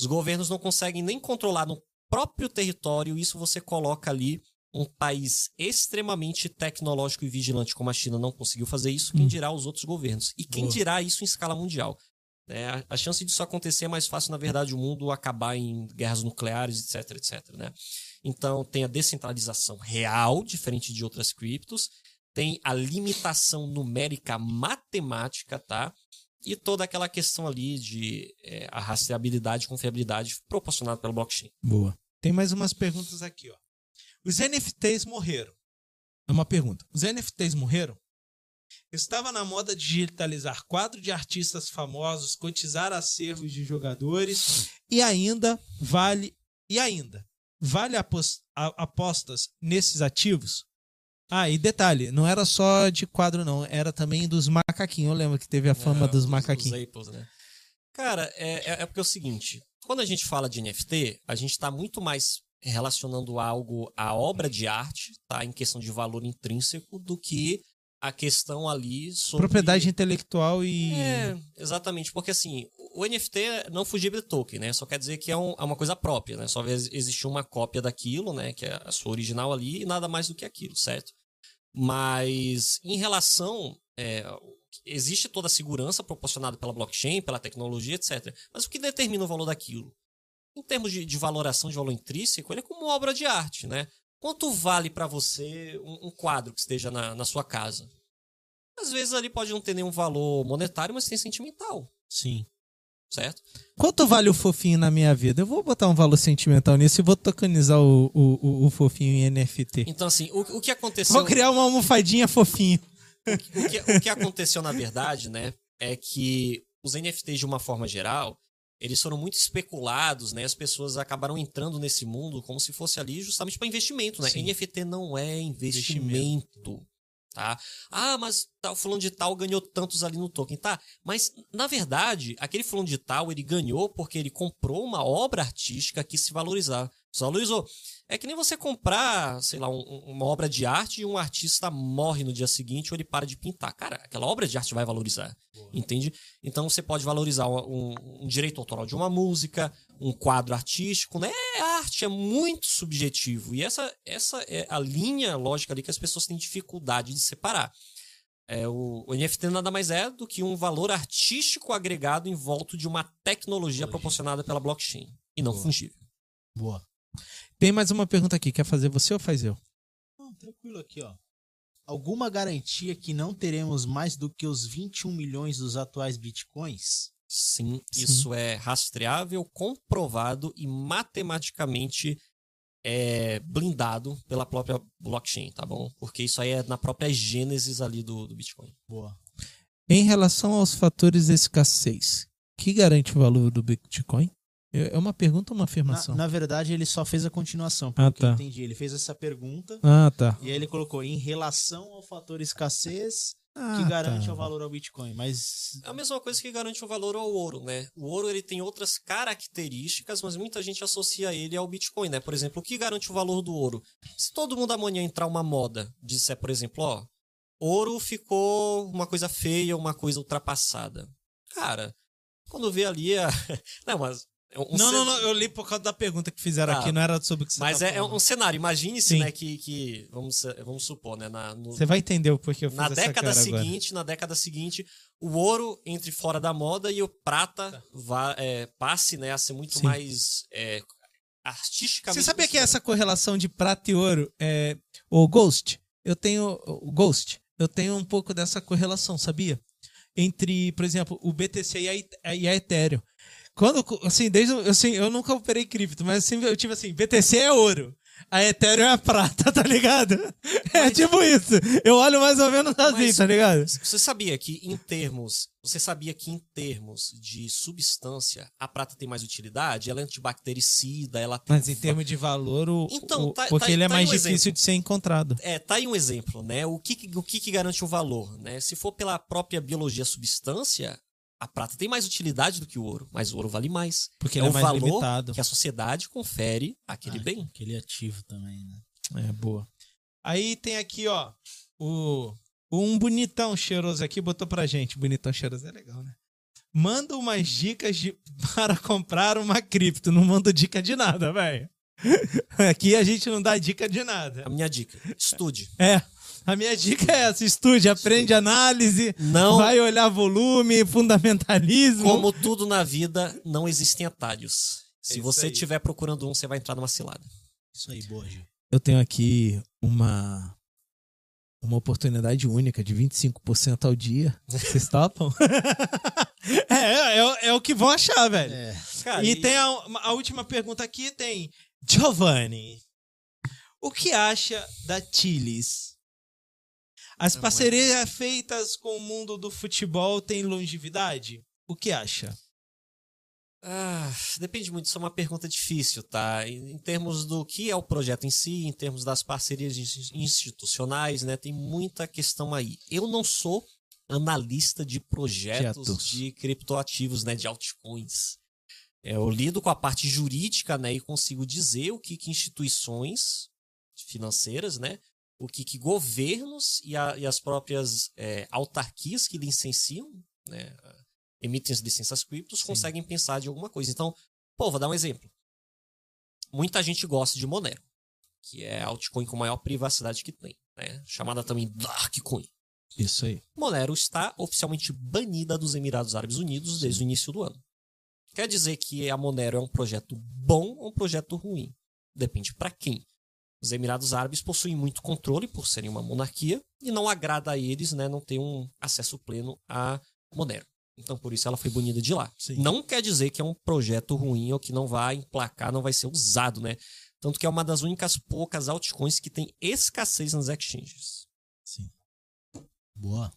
Os governos não conseguem nem controlar no próprio território, isso você coloca ali um país extremamente tecnológico e vigilante como a China não conseguiu fazer isso, quem Hum. dirá os outros governos? E quem Boa. dirá isso em escala mundial? a, a chance disso acontecer é mais fácil, na verdade, o mundo acabar em guerras nucleares, etc, etc, né? Então, tem a descentralização real, diferente de outras criptos, tem a limitação numérica matemática, tá? E toda aquela questão ali de é, a rastreabilidade e confiabilidade proporcionada pelo blockchain. Boa. Tem mais umas perguntas aqui, ó. Os NFTs morreram. É uma pergunta. Os NFTs morreram? Estava na moda digitalizar quadro de artistas famosos, cotizar acervos de jogadores e ainda vale e ainda vale apostas nesses ativos? Ah, e detalhe, não era só de quadro não, era também dos macaquinhos. Eu lembro que teve a fama É, dos os- macaquinhos. os Apples, né? Cara, é, é, é porque é o seguinte: quando a gente fala de NFT, a gente está muito mais relacionando algo à obra de arte, tá? Em questão de valor intrínseco, do que a questão ali sobre. Propriedade intelectual e. É, exatamente, porque assim, o NFT não de token, né? Só quer dizer que é, um, é uma coisa própria, né? Só existe uma cópia daquilo, né? Que é a sua original ali e nada mais do que aquilo, certo? Mas em relação. É, existe toda a segurança proporcionada pela blockchain, pela tecnologia, etc. Mas o que determina o valor daquilo? Em termos de, de valoração de valor intrínseco, ele é como obra de arte, né? Quanto vale para você um, um, quadro que esteja na, na sua casa? Às vezes ali pode não ter nenhum valor monetário, mas tem sentimental. Sim. Certo? Quanto vale o fofinho na minha vida? Eu vou botar um valor sentimental nisso e vou tokenizar o, o, o, o fofinho em NFT. Então, assim, o, o que aconteceu. Vou criar uma almofadinha fofinho. O que, o que aconteceu, na verdade, né, é que os NFTs, de uma forma geral, eles foram muito especulados, né? As pessoas acabaram entrando nesse mundo como se fosse ali justamente para investimento, né? Sim. NFT não é investimento, investimento, tá? Ah, mas tal fulano de tal ganhou tantos ali no token, tá? Mas na verdade, aquele fulano de tal, ele ganhou porque ele comprou uma obra artística que se valorizar. Se valorizou. É que nem você comprar, sei lá, um, uma obra de arte e um artista morre no dia seguinte ou ele para de pintar. Cara, aquela obra de arte vai valorizar. Boa. Entende? Então você pode valorizar um, um, direito autoral de uma música, um quadro artístico, né? É arte, é muito subjetivo. E essa, essa é a linha lógica ali que as pessoas têm dificuldade de separar. É, o, o, NFT nada mais é do que um valor artístico agregado em volta de uma tecnologia proporcionada pela blockchain e não Boa. fungível. Boa. Tem mais uma pergunta aqui. Quer fazer você ou faz eu? Não, tranquilo aqui, ó. Alguma garantia que não teremos mais do que os 21 milhões dos atuais bitcoins? Sim, Sim. isso é rastreável, comprovado e matematicamente é blindado pela própria blockchain, tá bom? Porque isso aí é na própria gênesis ali do, do Bitcoin. Boa. Em relação aos fatores de escassez, que garante o valor do Bitcoin? É uma pergunta ou uma afirmação? Na, na, verdade, ele só fez a continuação, pelo ah, tá. eu entendi. Ele fez essa pergunta. Ah, tá. E aí ele colocou em relação ao fator escassez ah, que garante tá. o valor ao Bitcoin, mas é a mesma coisa que garante o valor ao ouro, né? O ouro ele tem outras características, mas muita gente associa ele ao Bitcoin, né? Por exemplo, o que garante o valor do ouro? Se todo mundo amanhã entrar uma moda, disser, por exemplo, ó, ouro ficou uma coisa feia, uma coisa ultrapassada. Cara, quando vê ali a... Não, mas é um não, não, não, eu li por causa da pergunta que fizeram ah, aqui, não era sobre o que você Mas tá é, é, um cenário, imagine-se, né, que, que vamos, vamos supor, né, na, no, Você vai entender o porquê eu fiz Na década seguinte, agora. na década seguinte, o ouro entre fora da moda e o prata tá. vá, é, passe, né, a ser muito Sim. mais é, artisticamente... Você sabia que essa correlação de prata e ouro é... O Ghost, eu tenho... O Ghost, eu tenho um pouco dessa correlação, sabia? Entre, por exemplo, o BTC e a, e a Ethereum. Quando, assim, desde. Assim, eu nunca operei cripto, mas assim, eu tive assim: BTC é ouro. A Ethereum é prata, tá ligado? É mas, tipo isso. Eu olho mais ou menos assim, mas, tá ligado? Você sabia que em termos. Você sabia que em termos de substância, a prata tem mais utilidade? Ela é antibactericida, ela tem. Mas em termos de valor, o, então, o, tá, porque tá, ele é tá mais um difícil exemplo. de ser encontrado. É, tá aí um exemplo, né? O que, o que, que garante o valor, né? Se for pela própria biologia substância, a prata tem mais utilidade do que o ouro, mas o ouro vale mais. Porque é, é o mais valor limitado. que a sociedade confere àquele ah, bem. Aquele ativo também, né? É, boa. Aí tem aqui, ó, o um bonitão cheiroso aqui botou pra gente. Bonitão cheiroso é legal, né? Manda umas dicas de, para comprar uma cripto. Não manda dica de nada, velho. Aqui a gente não dá dica de nada. A minha dica: estude. É. A minha dica é essa: estude, aprende análise, não vai olhar volume, fundamentalismo. Como tudo na vida, não existem atalhos. Se é você estiver procurando um, você vai entrar numa cilada. Isso aí, Borges. Eu tenho aqui uma uma oportunidade única de 25% ao dia. Vocês topam? é, é, é, é, o que vão achar, velho. É. Cara, e, e, tem a, a última pergunta aqui, tem Giovanni. O que acha da Chilis? As é parcerias feitas com o mundo do futebol têm longevidade? O que acha? Ah, depende muito, isso é uma pergunta difícil, tá? Em, em, termos do que é o projeto em si, em termos das parcerias institucionais, né? Tem muita questão aí. Eu não sou analista de projetos de criptoativos, né? De altcoins. É, eu lido com a parte jurídica, né, e consigo dizer o que, que instituições financeiras, né, o que, que governos e, a, e as próprias é, autarquias que licenciam, né, emitem as licenças criptos, Sim. conseguem pensar de alguma coisa. Então, pô, vou dar um exemplo. Muita gente gosta de Monero, que é a altcoin com maior privacidade que tem, né, chamada também Darkcoin. Isso aí. Monero está oficialmente banida dos Emirados Árabes Unidos desde o início do ano. Quer dizer que a Monero é um projeto bom ou um projeto ruim? Depende para quem. Os Emirados Árabes possuem muito controle por serem uma monarquia e não agrada a eles né, não ter um acesso pleno a Monero. Então, por isso ela foi banida de lá. Sim. Não quer dizer que é um projeto ruim ou que não vai emplacar, não vai ser usado, né? Tanto que é uma das únicas poucas altcoins que tem escassez nas exchanges. Sim. Boa.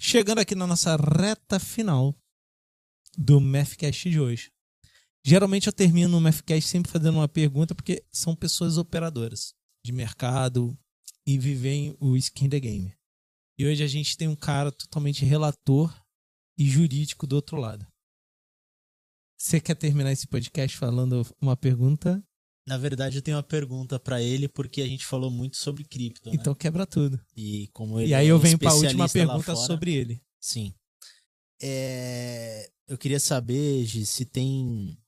Chegando aqui na nossa reta final do Mathcast de hoje. Geralmente eu termino o Mathcast sempre fazendo uma pergunta, porque são pessoas operadoras de mercado e vivem o skin the game. E hoje a gente tem um cara totalmente relator e jurídico do outro lado. Você quer terminar esse podcast falando uma pergunta? Na verdade, eu tenho uma pergunta para ele, porque a gente falou muito sobre cripto. Né? Então né? quebra tudo. E como ele E aí é eu venho para a última pergunta sobre ele. Sim. É... Eu queria saber, Gi, se tem.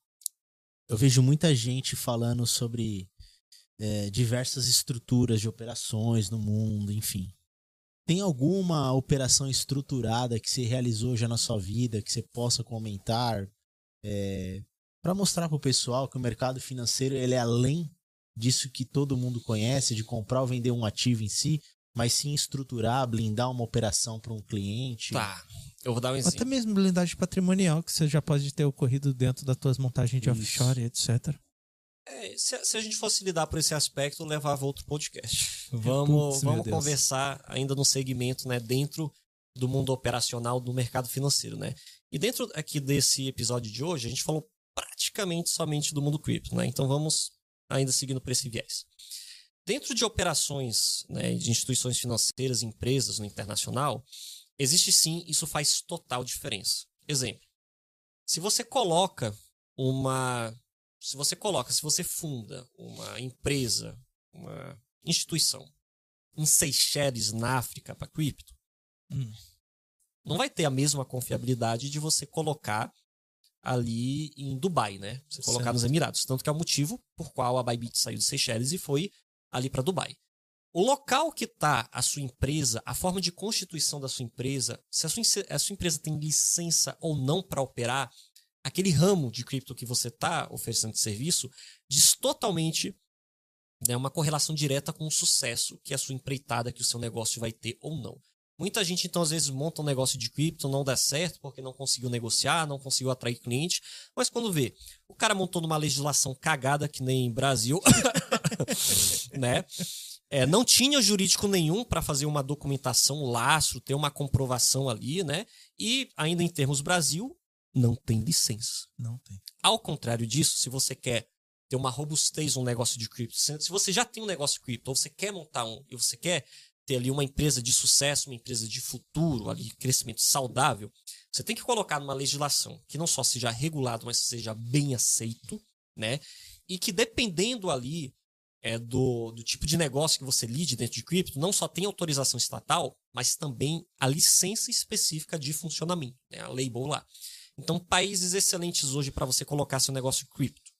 Eu vejo muita gente falando sobre é, diversas estruturas de operações no mundo, enfim. Tem alguma operação estruturada que você realizou já na sua vida, que você possa comentar? É, para mostrar para o pessoal que o mercado financeiro ele é além disso que todo mundo conhece, de comprar ou vender um ativo em si, mas sim estruturar, blindar uma operação para um cliente. Tá. Eu vou dar um exemplo. Até mesmo blindagem patrimonial, que você já pode ter ocorrido dentro das tuas montagens de Isso. offshore, etc. É, se, se, a gente fosse lidar por esse aspecto, levava outro podcast. Vamos, Putz, vamos conversar ainda no segmento, né, dentro do mundo operacional do mercado financeiro, né? E dentro aqui desse episódio de hoje, a gente falou praticamente somente do mundo cripto, né? Então vamos ainda seguindo por esse viés. Dentro de operações né, de instituições financeiras, empresas no internacional, existe sim, isso faz total diferença. Exemplo: se você coloca uma. Se você coloca, se você funda uma empresa, uma instituição em Seychelles, na África, para cripto, hum. não vai ter a mesma confiabilidade de você colocar ali em Dubai, né? Você colocar certo. nos Emirados. Tanto que é o motivo por qual a Bybit saiu de Seychelles e foi ali para Dubai. O local que está a sua empresa, a forma de constituição da sua empresa, se a sua, a sua empresa tem licença ou não para operar, aquele ramo de cripto que você está oferecendo de serviço diz totalmente né, uma correlação direta com o sucesso que a sua empreitada, que o seu negócio vai ter ou não. Muita gente, então, às vezes monta um negócio de cripto, não dá certo porque não conseguiu negociar, não conseguiu atrair cliente. Mas quando vê, o cara montou numa legislação cagada que nem Brasil, né? É, não tinha jurídico nenhum para fazer uma documentação, um lastro, ter uma comprovação ali, né? E ainda em termos Brasil, não tem licença. Não tem. Ao contrário disso, se você quer ter uma robustez um negócio de cripto, se você já tem um negócio de cripto, ou você quer montar um e você quer ter ali uma empresa de sucesso, uma empresa de futuro, ali crescimento saudável, você tem que colocar numa legislação que não só seja regulado, mas seja bem aceito, né? E que dependendo ali é, do, do tipo de negócio que você lide dentro de cripto, não só tem autorização estatal, mas também a licença específica de funcionamento, né? a label lá. Então, países excelentes hoje para você colocar seu negócio cripto,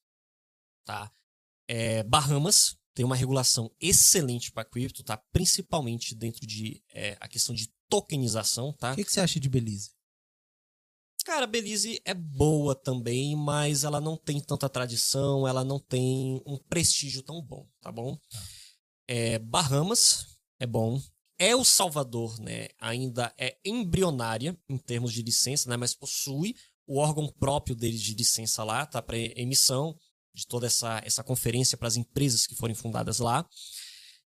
tá? É, Bahamas, tem uma regulação excelente para cripto, tá? Principalmente dentro de é, a questão de tokenização, tá? O que, que, você acha de Belize? Cara, Belize é boa também, mas ela não tem tanta tradição, ela não tem um prestígio tão bom, tá bom? Tá. É, Bahamas é bom. El Salvador, né, ainda é embrionária em termos de licença, né, mas possui o órgão próprio deles de licença lá, tá, para emissão de toda essa, essa conferência para as empresas que forem fundadas lá.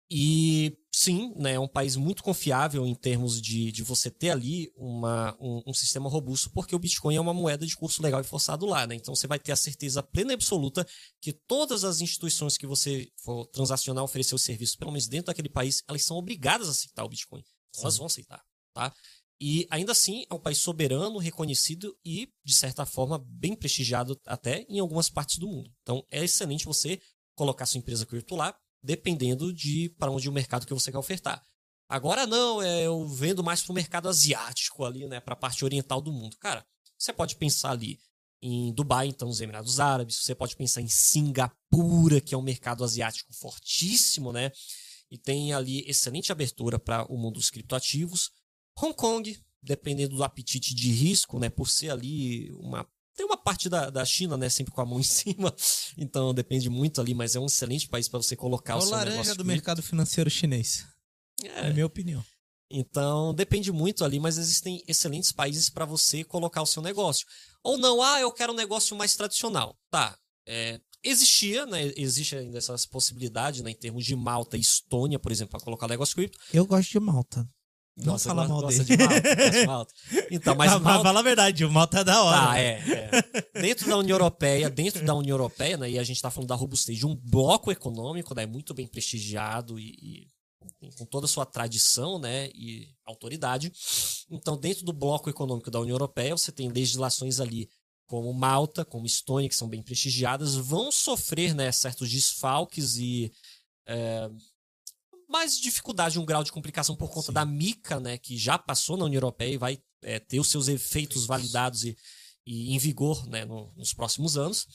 E sim, né, é um país muito confiável em termos de, de você ter ali uma, um, um, sistema robusto, porque o Bitcoin é uma moeda de curso legal e forçado lá. Né? Então você vai ter a certeza plena e absoluta que todas as instituições que você for transacionar, oferecer o serviço, pelo menos dentro daquele país, elas são obrigadas a aceitar o Bitcoin. Elas vão aceitar. Tá? E ainda assim é um país soberano, reconhecido e, de certa forma, bem prestigiado até em algumas partes do mundo. Então é excelente você colocar sua empresa cripto lá, dependendo de para onde o mercado que você quer ofertar. Agora não, é, eu vendo mais para o mercado asiático ali, né, para a parte oriental do mundo. Cara, você pode pensar ali em Dubai, então os Emirados Árabes, você pode pensar em Singapura, que é um mercado asiático fortíssimo, né? E tem ali excelente abertura para o mundo dos criptoativos. Hong Kong, dependendo do apetite de risco, né, por ser ali uma tem uma parte da, da China, né, sempre com a mão em cima, então depende muito ali, mas é um excelente país para você colocar é o, o seu laranja negócio do cripto. mercado financeiro chinês. É, É, a minha opinião. então depende muito ali, mas existem excelentes países para você colocar o seu negócio. Ou não, ah, eu quero um negócio mais tradicional. Tá, é, existia, né, existe ainda essas possibilidades, né, em termos de Malta e Estônia, por exemplo, para colocar negócio cripto. Eu gosto de Malta. Não Nossa, fala mal gosta dele. de Malta, de Malta. Então, mas Malta, Fala a verdade, o Malta é da hora. Tá, é, é. Dentro da União Europeia, dentro da União Europeia, né, e a gente está falando da robustez de um bloco econômico, né, muito bem prestigiado e, e com toda a sua tradição, né, e autoridade. Então, dentro do bloco econômico da União Europeia, você tem legislações ali como Malta, como Estônia, que são bem prestigiadas, vão sofrer, né, certos desfalques e é, mais dificuldade, um grau de complicação por conta Sim. da MICA, né, que já passou na União Europeia e vai é, ter os seus efeitos validados e, e em vigor né, no- nos próximos anos.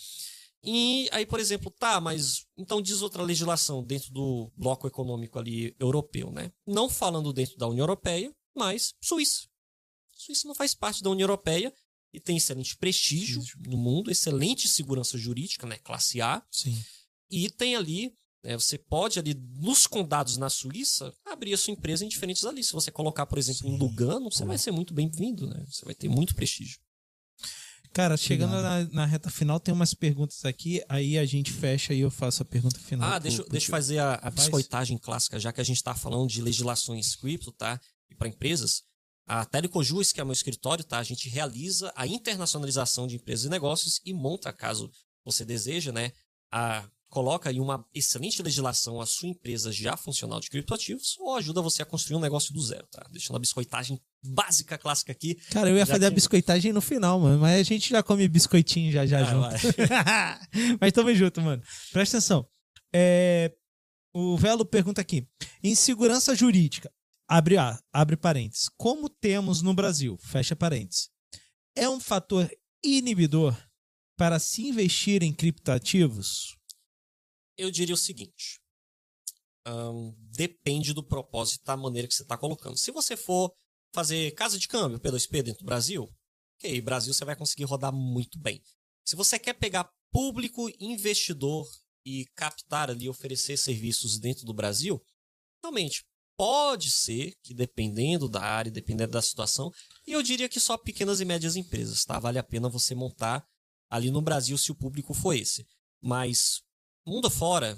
E aí, por exemplo, tá, mas então diz outra legislação dentro do bloco econômico ali europeu, né? Não falando dentro da União Europeia, mas Suíça. Suíça não faz parte da União Europeia e tem excelente prestígio no mundo, excelente segurança jurídica, né? Classe A. Sim. E tem ali, né, você pode ali, nos condados na Suíça, abrir a sua empresa em diferentes ali. Se você colocar, por exemplo, em. Lugano, você vai ser muito bem-vindo, né? Você vai ter muito prestígio. Cara, chegando na, na reta final, tem umas perguntas aqui, aí a gente fecha e eu faço a pergunta final. Ah, pro- deixa, eu- pro deixa eu fazer a, a Faz. biscoitagem clássica, já que a gente está falando de legislações cripto, tá? E para empresas. A Telecojus, que é meu escritório, tá? A gente realiza a internacionalização de empresas e negócios e monta, caso você deseja, né? A, coloca em uma excelente legislação a sua empresa já funcional de criptoativos ou ajuda você a construir um negócio do zero, tá? Deixando a biscoitagem básica, clássica aqui. Cara, eu ia fazer a que- biscoitagem no final, mano, mas a gente já come biscoitinho já já Ah, junto. mas tamo junto, mano. Presta atenção. É, o Velo pergunta aqui: em segurança jurídica, abre, a, abre parênteses, como temos no Brasil, fecha parênteses, é um fator inibidor para se investir em criptativos? Eu diria o seguinte: ahn, depende do propósito da maneira que você está colocando. Se você for fazer casa de câmbio P2P dentro do Brasil, ok, Brasil você vai conseguir rodar muito bem. Se você quer pegar público investidor e captar ali, oferecer serviços dentro do Brasil, realmente pode ser que dependendo da área, dependendo da situação, e eu diria que só pequenas e médias empresas, tá? Vale a pena você montar ali no Brasil se o público for esse. Mas mundo afora,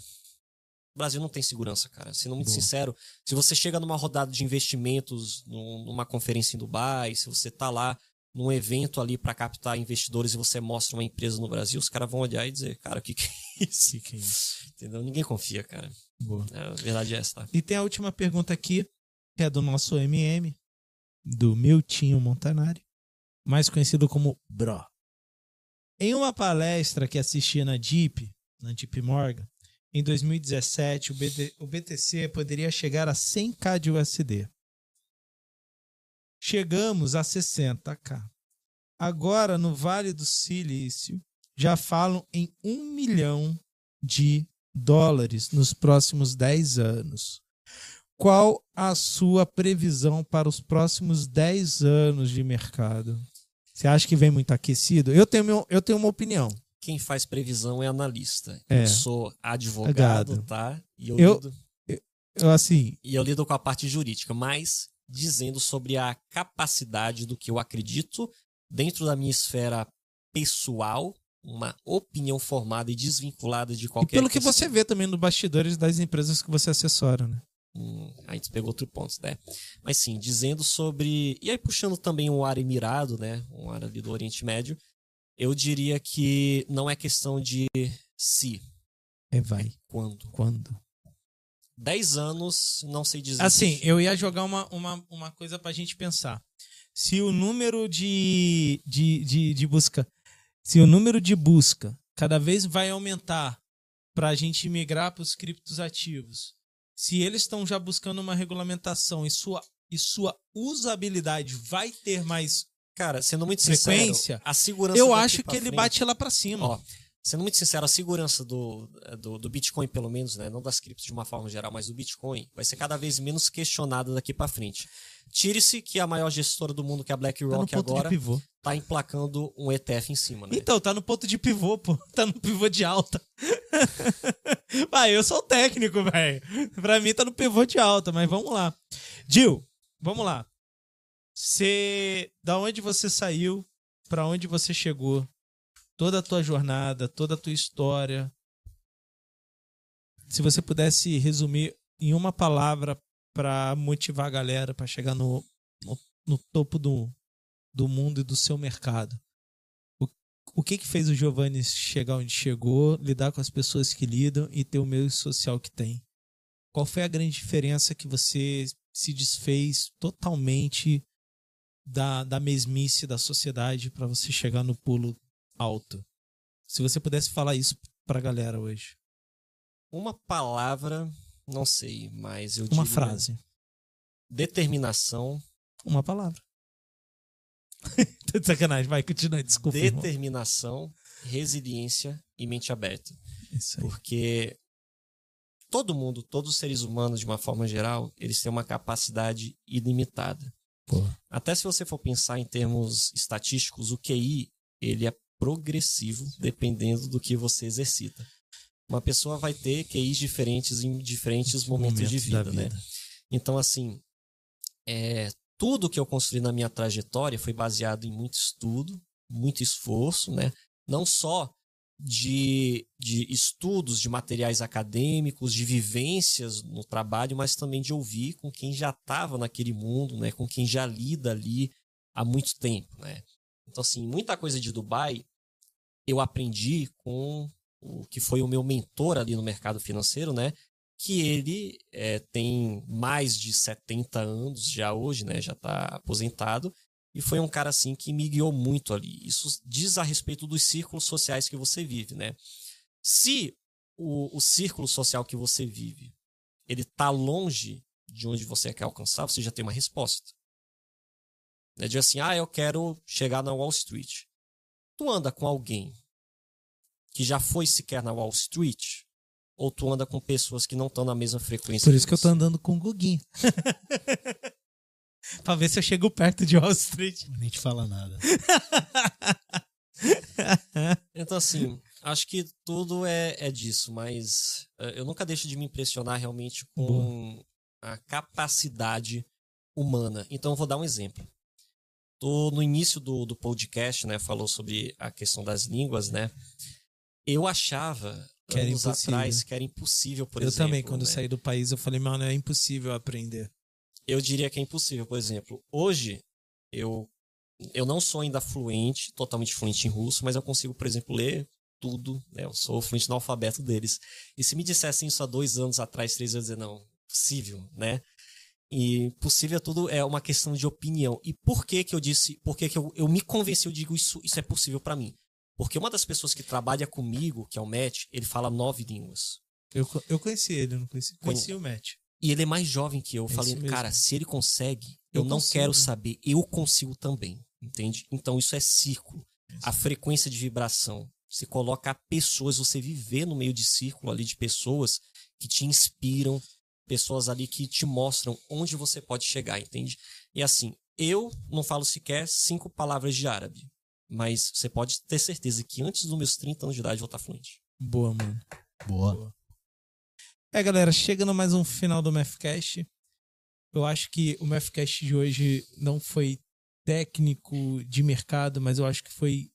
o Brasil não tem segurança, cara. Sendo muito Boa. sincero, se você chega numa rodada de investimentos, num- numa conferência em Dubai, se você tá lá num evento ali para captar investidores e você mostra uma empresa no Brasil, os caras vão olhar e dizer, cara, o que, que é isso? Que que é isso? Entendeu? Ninguém confia, cara. Boa. É, a verdade é essa, tá? E tem a última pergunta aqui, que é do nosso MM, do Miltinho Montanari, mais conhecido como Bro. Em uma palestra que assisti na Deep, na Deep Morgan, em 2017, o, BT o BTC poderia chegar a 100k de USD. Chegamos a 60k. Agora, no Vale do Silício, já falam em 1 milhão de dólares nos próximos 10 anos. Qual a sua previsão para os próximos 10 anos de mercado? Você acha que vem muito aquecido? Eu tenho, eu tenho uma opinião. Quem faz previsão é analista. É. Eu sou advogado, tá? E eu, Eu- lido, Eu, assim, e eu lido com a parte jurídica, mas dizendo sobre a capacidade do que eu acredito dentro da minha esfera pessoal, uma opinião formada e desvinculada de e qualquer pelo que questão. você vê também nos bastidores das empresas que você assessora, né? Hum, a gente pegou outro ponto, né? Mas sim, dizendo sobre. E aí, puxando também um área emirado, né? Um área ali do Oriente Médio, eu diria que não é questão de se, É, vai. quando. Quando? 10 anos, não sei dizer. Assim, eu ia jogar uma, uma, uma coisa pra gente pensar. se o número de, de, de, de busca, se o número de busca cada vez vai aumentar para a gente migrar para os criptos ativos, se eles estão já buscando uma regulamentação e sua, e sua usabilidade vai ter mais Cara, sendo muito frequência, sincero, a segurança eu acho que ele frente- bate lá para cima. Ó, sendo muito sincero, a segurança do, do, do Bitcoin, pelo menos, né? Não das criptos de uma forma geral, mas do Bitcoin, vai ser cada vez menos questionada daqui pra frente. Tire-se que a maior gestora do mundo, que é a tá BlackRock ponto agora, tá emplacando um ETF em cima, né? Então, tá no ponto de pivô, pô. Tá no pivô de alta. Vai, eu sou o técnico, velho. Pra mim tá no pivô de alta, mas vamos lá. Gil, vamos lá. Você, da onde você saiu, pra onde você chegou, toda a tua jornada, toda a tua história. Se você pudesse resumir em uma palavra pra motivar a galera pra chegar no, no, no topo do, do mundo e do seu mercado o que que fez o Giovanni chegar onde chegou, lidar com as pessoas que lidam e ter o meio social que tem? Qual foi a grande diferença que você se desfez totalmente da, da mesmice da sociedade para você chegar no pulo alto? Se você pudesse falar isso pra galera hoje. Uma palavra, não sei, mas eu Uma frase. Determinação. Uma palavra. Tô de sacanagem, vai, continua, desculpa. irmão. determinação, resiliência e mente aberta. Isso aí. Porque todo mundo, todos os seres humanos, de uma forma geral, eles têm uma capacidade ilimitada. Pô. Até se você for pensar em termos estatísticos, o QI, ele é progressivo dependendo do que você exercita. Uma pessoa vai ter QIs diferentes em diferentes momentos, de da vida, né? Então, assim, é, tudo que eu construí na minha trajetória foi baseado em muito estudo, muito esforço, né? Não só de, de estudos, de materiais acadêmicos, de vivências no trabalho, mas também de ouvir com quem já estava naquele mundo, né? Com quem já lida ali há muito tempo, né? Então, assim, muita coisa de Dubai eu aprendi com o que foi o meu mentor ali no mercado financeiro, né? que ele é, tem mais de 70 anos já hoje, né? Já está aposentado. E foi um cara assim que me guiou muito ali. Isso diz a respeito dos círculos sociais que você vive, né? Se o, o círculo social que você vive ele tá longe de onde você quer alcançar, você já tem uma resposta. É de assim, ah, eu quero chegar na Wall Street. Tu anda com alguém que já foi sequer na Wall Street, ou tu anda com pessoas que não estão na mesma frequência. Por isso que eu tô você? andando com o Guguinho. pra ver se eu chego perto de Wall Street. Nem te fala nada. Então, assim, acho que tudo é, é disso, mas eh, eu nunca deixo de me impressionar realmente com a capacidade humana. Então, eu vou dar um exemplo. Tô no início do, do podcast, né? Falou sobre a questão das línguas, né? Eu achava Que era anos impossível. atrás que era impossível, por eu exemplo. também, quando né? saí do país, eu falei, mano, é impossível aprender. Eu diria que é impossível. Por exemplo, hoje eu eu não sou ainda fluente, totalmente fluente em russo, mas eu consigo, por exemplo, ler tudo. Né? Eu sou fluente no alfabeto deles. E se me dissessem isso há dois anos atrás, três anos, eu ia dizer, não, possível, né? E possível é tudo é uma questão de opinião. E por que que eu disse, por que que eu, eu me convenci, eu digo isso, isso é possível para mim? Porque uma das pessoas que trabalha comigo, que é o Matt, ele fala nove línguas. Eu, eu conheci ele, eu não conheci, conheci o Matt. E ele é mais jovem que eu. Eu É falei, isso cara, se ele consegue, eu, Eu não consigo. quero saber, eu consigo também. Entende? Então isso é círculo. A frequência de vibração. Você coloca pessoas, você viver no meio de círculo ali de pessoas que te inspiram, pessoas ali que te mostram onde você pode chegar, entende? E assim, eu não falo sequer cinco palavras de árabe, mas você pode ter certeza que antes dos meus 30 anos de idade eu vou estar fluente. Boa, mano. Boa. É, galera, chegando mais um final do Mathcast. Eu acho que o Mathcast de hoje não foi técnico de mercado, mas eu acho que foi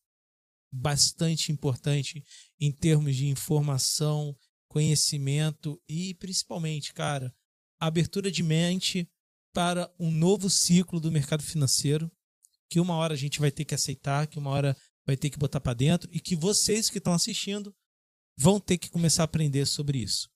bastante importante em termos de informação, conhecimento e principalmente, cara, abertura de mente para um novo ciclo do mercado financeiro que uma hora a gente vai ter que aceitar, que uma hora vai ter que botar para dentro e que vocês que estão assistindo vão ter que começar a aprender sobre isso.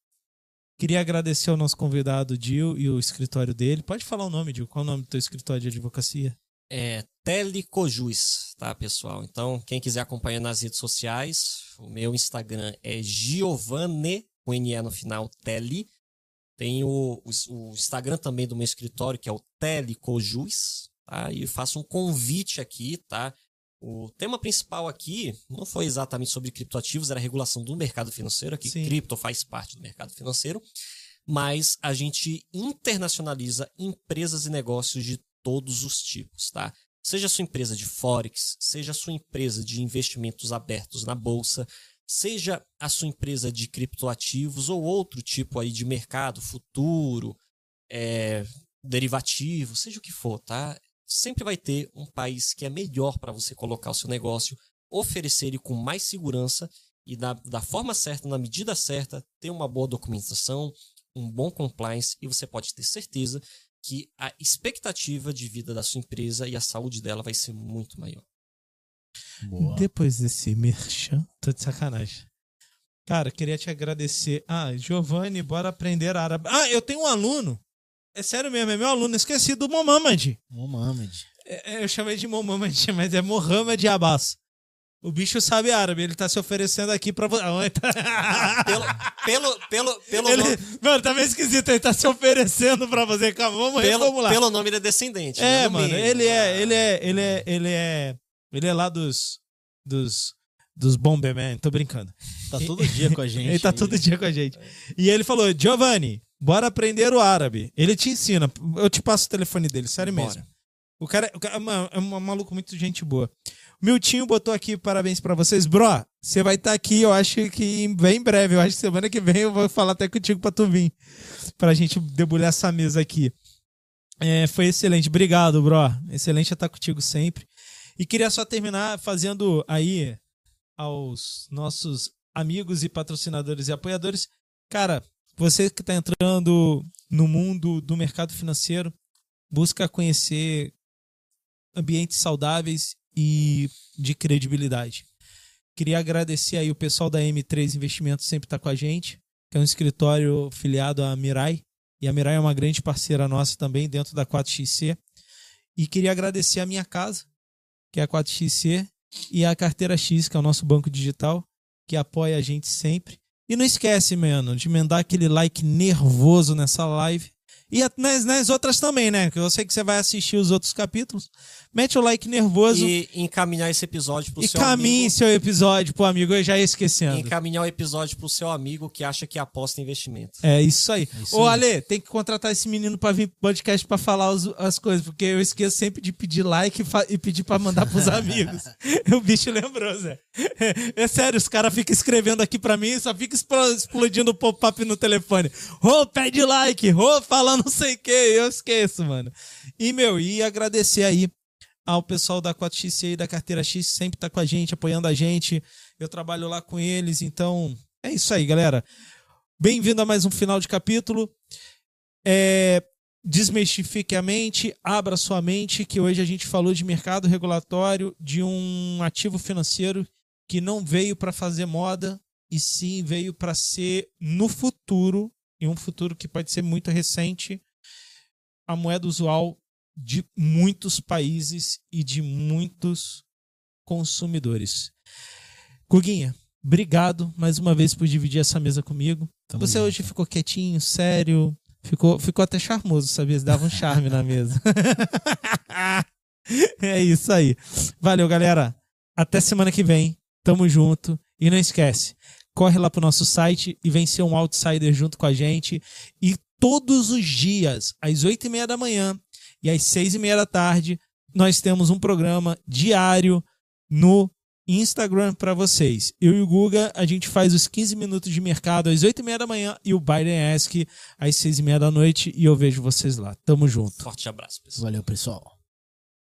Queria agradecer ao nosso convidado, Dil, e o escritório dele. Pode falar o nome, Dil. Qual é o nome do teu escritório de advocacia? é Telecojus, tá, pessoal? Então, quem quiser acompanhar nas redes sociais, o meu Instagram é Giovanne, com NE no final, Tele. Tem o, o, o Instagram também do meu escritório, que é o Telecojus, tá? E faço um convite aqui, tá? O tema principal aqui não foi exatamente sobre criptoativos, era a regulação do mercado financeiro, aqui Sim. cripto faz parte do mercado financeiro, mas a gente internacionaliza empresas e negócios de todos os tipos, tá? Seja a sua empresa de forex, seja a sua empresa de investimentos abertos na bolsa, seja a sua empresa de criptoativos ou outro tipo aí de mercado futuro, é, derivativo, seja o que for, tá? Sempre vai ter um país que é melhor para você colocar o seu negócio, oferecer ele com mais segurança e da, da forma certa, na medida certa, ter uma boa documentação, um bom compliance e você pode ter certeza que a expectativa de vida da sua empresa e a saúde dela vai ser muito maior. Boa. Depois desse merchan, tô de sacanagem. Cara, queria te agradecer. Ah, Giovanni, bora aprender árabe. Ah, eu tenho um aluno. É sério mesmo, é meu aluno. Esqueci do Mohamed. Mohamed. É, é, eu chamei de Mohamed, mas é Mohamed Abbas. O bicho sabe árabe, ele tá se oferecendo aqui pra você. Pelo, pelo, pelo, pelo, Ele, nome, mano, tá meio esquisito, ele tá se oferecendo pra você. Calma, vamos pelo, reformular. pelo nome ele é descendente. É, né? No mano, mínimo. ele é, ele é, ele é, ele é, ele é lá dos, dos, dos Bomberman, tô brincando. Tá todo dia com a gente. Ele tá todo dia com a gente. E ele falou, Giovanni, bora aprender o árabe. Ele te ensina, eu te passo o telefone dele, sério Bora. mesmo. O cara, o cara é, é um maluco muito gente boa. Miltinho botou aqui parabéns pra vocês. Bro, você vai estar aqui, eu acho que em- bem em breve. Eu acho que semana que vem eu vou falar até contigo pra tu vir. Pra gente debulhar essa mesa aqui. É, foi excelente. Obrigado, bro. Excelente estar contigo sempre. E queria só terminar fazendo aí aos nossos amigos e patrocinadores e apoiadores. Cara, você que está entrando no mundo do mercado financeiro, busca conhecer ambientes saudáveis e de credibilidade. Queria agradecer aí o pessoal da M3 Investimentos sempre está com a gente, que é um escritório filiado à Mirai, e a Mirai é uma grande parceira nossa também dentro da 4XC. E queria agradecer a minha casa, que é a 4XC, e a Carteira X, que é o nosso banco digital, que apoia a gente sempre. E não esquece, mano, de mandar aquele like nervoso nessa live. E nas, nas outras também, né? Que eu sei que você vai assistir os outros capítulos. Mete o like nervoso e, E encaminhar esse episódio pro seu caminhe amigo. seu episódio pro amigo. Eu já ia esquecendo. Encaminhar o episódio pro seu amigo que acha que aposta em investimento. É isso aí. isso Ô, aí. Ale, tem que contratar esse menino pra vir pro podcast pra falar os- as coisas, porque eu esqueço sempre de pedir like e, e pedir pra mandar pros amigos. o bicho lembrou, Zé. É, sério, os caras ficam escrevendo aqui pra mim e só fica explo- explodindo o pop-up no telefone. Ô, pede like, ô, fala não sei o que, eu esqueço, mano. E, meu, e agradecer aí ao pessoal da 4XC e da Carteira X, sempre tá com a gente, apoiando a gente. Eu trabalho lá com eles, então é isso aí, galera. Bem-vindo a mais um final de capítulo. É, desmistifique a mente, abra sua mente, que hoje a gente falou de mercado regulatório, de um ativo financeiro que não veio para fazer moda, e sim veio para ser no futuro, em um futuro que pode ser muito recente, a moeda usual de muitos países e de muitos consumidores. Guguinha, obrigado mais uma vez por dividir essa mesa comigo. Tamo Você junto. hoje ficou quietinho, sério, ficou, ficou até charmoso, sabia? Dava um charme na mesa. é isso aí. Valeu, galera. Até semana que vem. Tamo junto. E não esquece, corre lá pro nosso site e vem ser um outsider junto com a gente. E todos os dias, às oito e meia da manhã e às seis e meia da tarde, nós temos um programa diário no Instagram para vocês. Eu e o Guga, a gente faz os 15 minutos de mercado às 8 e meia da manhã e o Biden Ask às 6 e meia da noite e eu vejo vocês lá. Tamo junto. Forte abraço, pessoal. Valeu, pessoal.